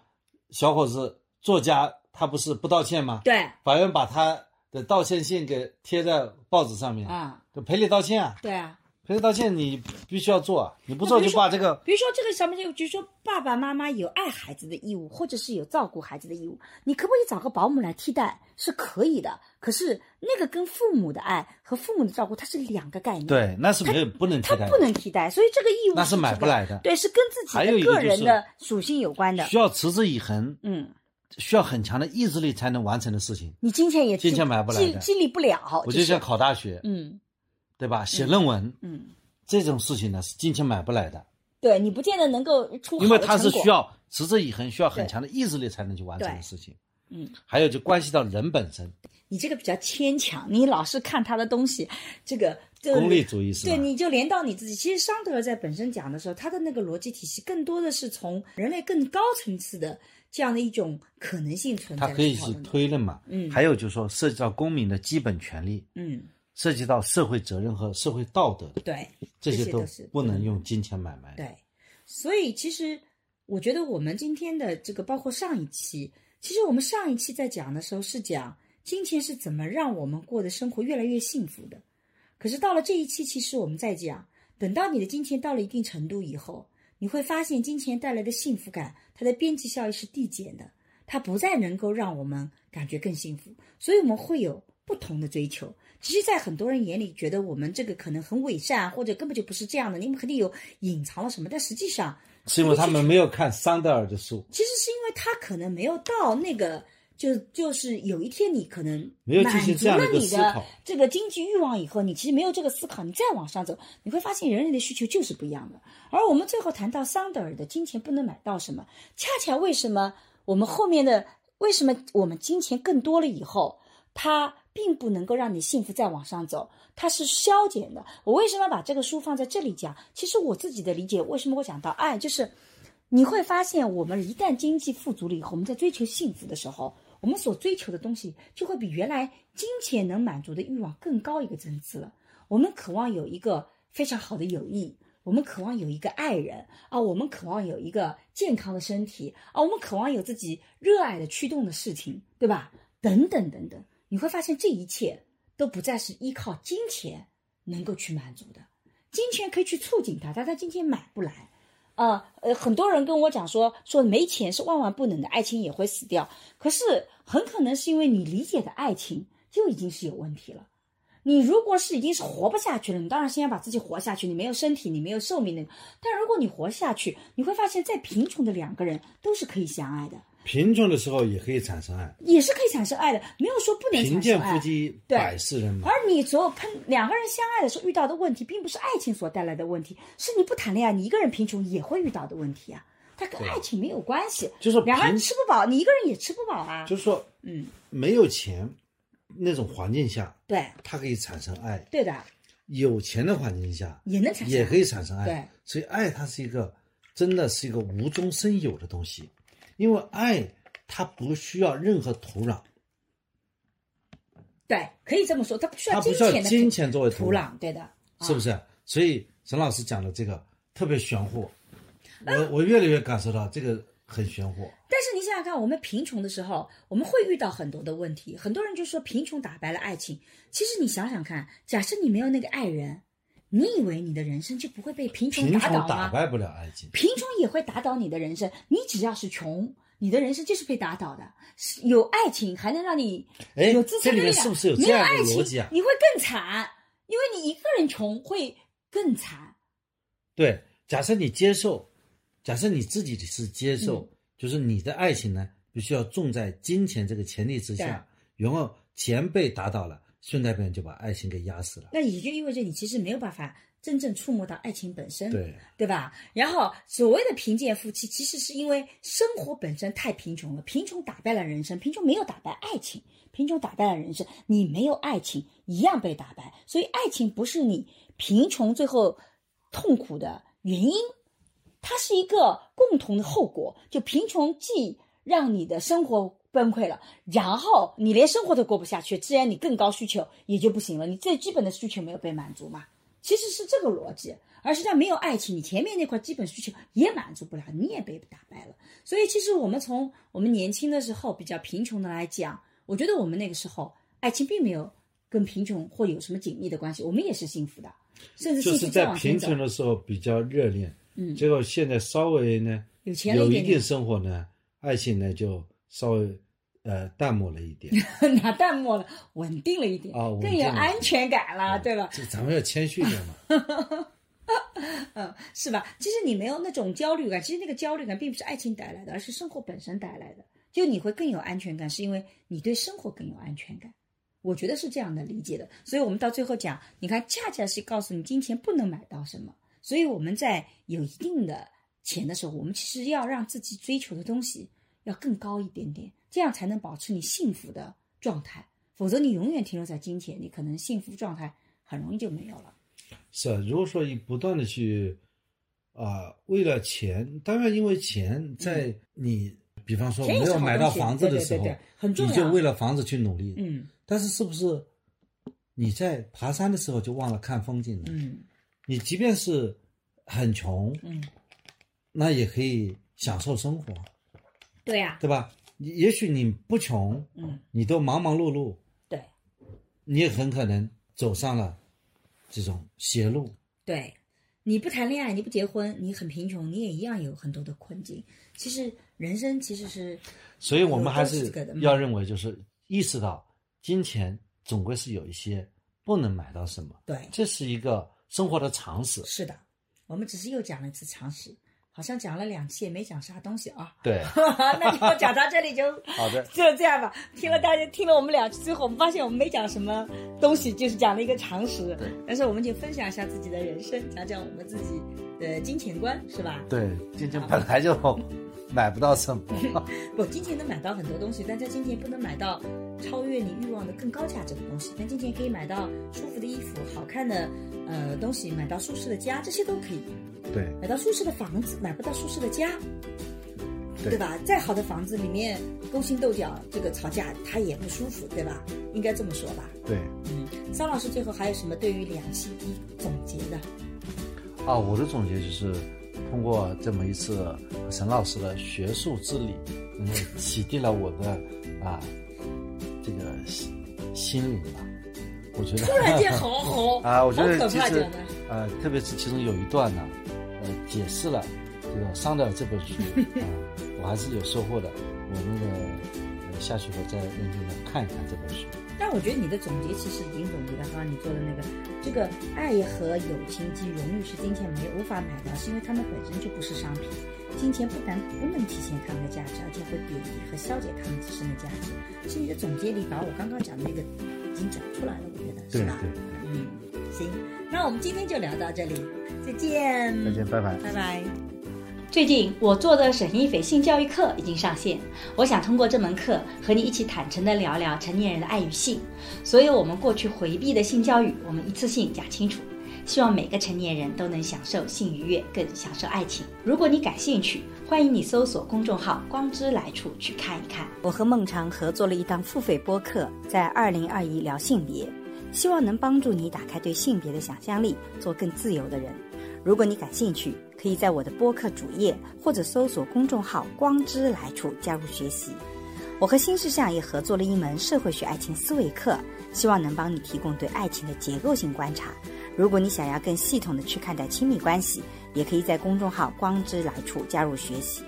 B: 小伙子作家，他不是不道歉吗？
C: 对，
B: 法院把他的道歉信给贴在报纸上面
C: 啊，
B: 就赔礼道歉啊。
C: 对啊。
B: 赔礼道歉你必须要做，你不做就把这个。
C: 比如说这个什么就就说爸爸妈妈有爱孩子的义务，或者是有照顾孩子的义务，你可不可以找个保姆来替代？是可以的。可是那个跟父母的爱和父母的照顾，它是两个概念。
B: 对，那是没有不能替代，
C: 它不能替代。所以这个义务
B: 那是买不来的。
C: 对，是跟自己的个人的属性有关的，
B: 需要持之以恒。
C: 嗯，
B: 需要很强的意志力才能完成的事情。
C: 你金钱也
B: 金钱买不来的，
C: 激励不了。
B: 我就想考大学，
C: 嗯，
B: 对吧？写论文，
C: 嗯。
B: 这种事情呢是金钱买不来的，
C: 对你不见得能够出
B: 因为它是需要持之以恒，需要很强的意志力才能去完成的事情。
C: 嗯，
B: 还有就关系到人本身。
C: 你这个比较牵强，你老是看他的东西，这个
B: 功利主义是
C: 吧？对，你就连到你自己。其实桑德尔在本身讲的时候，他的那个逻辑体系更多的是从人类更高层次的这样的一种可能性存在。
B: 他可以是推论嘛？
C: 嗯，
B: 还有就是说涉及到公民的基本权利。
C: 嗯。
B: 涉及到社会责任和社会道德，
C: 对，
B: 这
C: 些
B: 都是不能用金钱买卖。
C: 对，所以其实我觉得我们今天的这个，包括上一期，其实我们上一期在讲的时候是讲金钱是怎么让我们过的生活越来越幸福的。可是到了这一期，其实我们在讲，等到你的金钱到了一定程度以后，你会发现金钱带来的幸福感，它的边际效益是递减的，它不再能够让我们感觉更幸福，所以我们会有不同的追求。其实，在很多人眼里，觉得我们这个可能很伪善，或者根本就不是这样的。你们肯定有隐藏了什么，但实际上
B: 是因为他们没有看桑德尔的书。
C: 其实是因为他可能没有到那个，就就是有一天你可能
B: 没有进行这样的
C: 思考，这个经济欲望以后，你其实没有这个思考，你再往上走，你会发现人类的需求就是不一样的。而我们最后谈到桑德尔的金钱不能买到什么，恰恰为什么我们后面的为什么我们金钱更多了以后，他。并不能够让你幸福再往上走，它是消减的。我为什么把这个书放在这里讲？其实我自己的理解，为什么会讲到爱，就是你会发现，我们一旦经济富足了以后，我们在追求幸福的时候，我们所追求的东西就会比原来金钱能满足的欲望更高一个层次了。我们渴望有一个非常好的友谊，我们渴望有一个爱人啊，我们渴望有一个健康的身体啊，我们渴望有自己热爱的驱动的事情，对吧？等等等等。你会发现，这一切都不再是依靠金钱能够去满足的。金钱可以去促进它，但它金钱买不来。啊，呃，很多人跟我讲说，说没钱是万万不能的，爱情也会死掉。可是很可能是因为你理解的爱情就已经是有问题了。你如果是已经是活不下去了，你当然先要把自己活下去。你没有身体，你没有寿命的。但如果你活下去，你会发现再贫穷的两个人都是可以相爱的。
B: 贫穷的时候也可以产生爱，
C: 也是可以产生爱的，没有说不能
B: 贫贱夫妻百事人嘛。
C: 而你所有喷两个人相爱的时候遇到的问题，并不是爱情所带来的问题，是你不谈恋爱，你一个人贫穷也会遇到的问题啊。它跟爱情没有关系，
B: 就是
C: 两个人吃不饱，你一个人也吃不饱啊。
B: 就是说，嗯，没有钱那种环境下，
C: 对，
B: 它可以产生爱。
C: 对的，
B: 有钱的环境下
C: 也能产生，
B: 也可以产生爱。
C: 对，
B: 所以爱它是一个真的是一个无中生有的东西，因为爱。它不需要任何土壤，
C: 对，可以这么说，它不需要
B: 金钱金钱作为
C: 土壤，对的，
B: 是不是？所以沈老师讲的这个特别玄乎，我我越来越感受到这个很玄乎。
C: 但是你想想看，我们贫穷的时候，我们会遇到很多的问题。很多人就说贫穷打败了爱情，其实你想想看，假设你没有那个爱人，你以为你的人生就不会被贫穷
B: 打
C: 倒吗？
B: 打败不了爱情，
C: 贫穷也会打倒你的人生。你只要是穷。你的人生就是被打倒的，有爱情还能让你有自身力量，
B: 是不是有这样的逻辑啊？
C: 你会更惨，因为你一个人穷会更惨。
B: 对，假设你接受，假设你自己是接受，就是你的爱情呢，必须要重在金钱这个前提之下，然后钱被打倒了，顺带便就把爱情给压死了。
C: 那也就意味着你其实没有办法真正触摸到爱情本身，
B: 对
C: 对吧？然后所谓的贫贱夫妻，其实是因为生活本身太贫穷了，贫穷打败了人生，贫穷没有打败爱情，贫穷打败了人生，你没有爱情一样被打败。所以爱情不是你贫穷最后痛苦的原因，它是一个共同的后果。就贫穷既让你的生活。崩溃了，然后你连生活都过不下去，自然你更高需求也就不行了。你最基本的需求没有被满足嘛？其实是这个逻辑。而实际上没有爱情，你前面那块基本需求也满足不了，你也被打败了。所以其实我们从我们年轻的时候比较贫穷的来讲，我觉得我们那个时候爱情并没有跟贫穷或有什么紧密的关系，我们也是幸福的，甚至
B: 就是在贫穷的时候比较热恋，嗯，结果现在稍微呢
C: 有钱了
B: 一点，有一定生活呢，爱情呢就。稍微，呃，淡漠了一点。
C: 哪淡漠了？稳定了一点，
B: 哦，
C: 更有安全感了，对吧？
B: 这咱们要谦虚一点嘛。
C: 嗯，是吧？其实你没有那种焦虑感，其实那个焦虑感并不是爱情带来的，而是生活本身带来的。就你会更有安全感，是因为你对生活更有安全感。我觉得是这样的理解的。所以我们到最后讲，你看，恰恰是告诉你，金钱不能买到什么。所以我们在有一定的钱的时候，我们其实要让自己追求的东西。要更高一点点，这样才能保持你幸福的状态。否则，你永远停留在金钱，你可能幸福状态很容易就没有了。
B: 是啊，如果说你不断的去啊，为了钱，当然因为钱在你，比方说没有买到房子的时候，你就为了房子去努力。
C: 嗯。
B: 但是，是不是你在爬山的时候就忘了看风景了？
C: 嗯。
B: 你即便是很穷，
C: 嗯，
B: 那也可以享受生活。
C: 对呀，
B: 对吧？你也许你不穷，
C: 嗯，
B: 你都忙忙碌碌，
C: 对，
B: 你也很可能走上了这种邪路。
C: 对，你不谈恋爱，你不结婚，你很贫穷，你也一样有很多的困境。其实人生其实是，
B: 所以我们还是要认为，就是意识到金钱总归是有一些不能买到什么。
C: 对，
B: 这是一个生活的常识。
C: 是的，我们只是又讲了一次常识。好像讲了两期也没讲啥东西啊。
B: 对，
C: 那就讲到这里就
B: 好的，
C: 就这样吧。听了大家听了我们两期，之后我们发现我们没讲什么东西，就是讲了一个常识。
B: 对，
C: 但是我们就分享一下自己的人生，讲讲我们自己的金钱观，是吧？
B: 对，金钱本来就买不到什么。
C: 不，金钱能买到很多东西，但在金钱不能买到超越你欲望的更高价值的东西。但金钱可以买到舒服的衣服、好看的呃东西，买到舒适的家，这些都可以。
B: 对，
C: 买到舒适的房子，买不到舒适的家，对吧？再好的房子里面勾心斗角，这个吵架他也不舒服，对吧？应该这么说吧？
B: 对，
C: 嗯，桑老师最后还有什么对于两性一总结的？
B: 啊，我的总结就是通过这么一次沈老师的学术之旅，嗯，启迪了我的啊这个心心灵吧。我觉得
C: 突然间好好
B: 啊，我觉得其实呃，特别是其中有一段呢，呃，解释了这个《桑德尔》这本书啊，我还是有收获的。我那个下去我再认真的看一看这本书。
C: 但我觉得你的总结其实已经总结了，刚刚你做的那个，这个爱和友情及荣誉是金钱没无法买到，是因为它们本身就不是商品。金钱不但不能体现他们的价值，而且会贬低和消解他们自身的价值。其实你的总结里把我刚刚讲的那个已经讲出来了，我觉得是吧？嗯，行，那我们今天就聊到这里，再见。
B: 再见，拜拜。
C: 拜拜。
A: 最近我做的沈一斐性教育课已经上线，我想通过这门课和你一起坦诚地聊聊成年人的爱与性，所有我们过去回避的性教育，我们一次性讲清楚。希望每个成年人都能享受性愉悦，更享受爱情。如果你感兴趣，欢迎你搜索公众号“光之来处”去看一看。我和孟尝合作了一档付费播客，在二零二一聊性别，希望能帮助你打开对性别的想象力，做更自由的人。如果你感兴趣，可以在我的播客主页或者搜索公众号“光之来处”加入学习。我和新世相也合作了一门社会学爱情思维课，希望能帮你提供对爱情的结构性观察。如果你想要更系统的去看待亲密关系，也可以在公众号“光之来处”加入学习。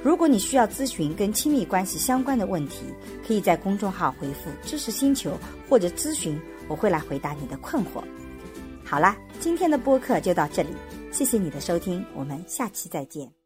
A: 如果你需要咨询跟亲密关系相关的问题，可以在公众号回复“知识星球”或者咨询，我会来回答你的困惑。好啦，今天的播客就到这里，谢谢你的收听，我们下期再见。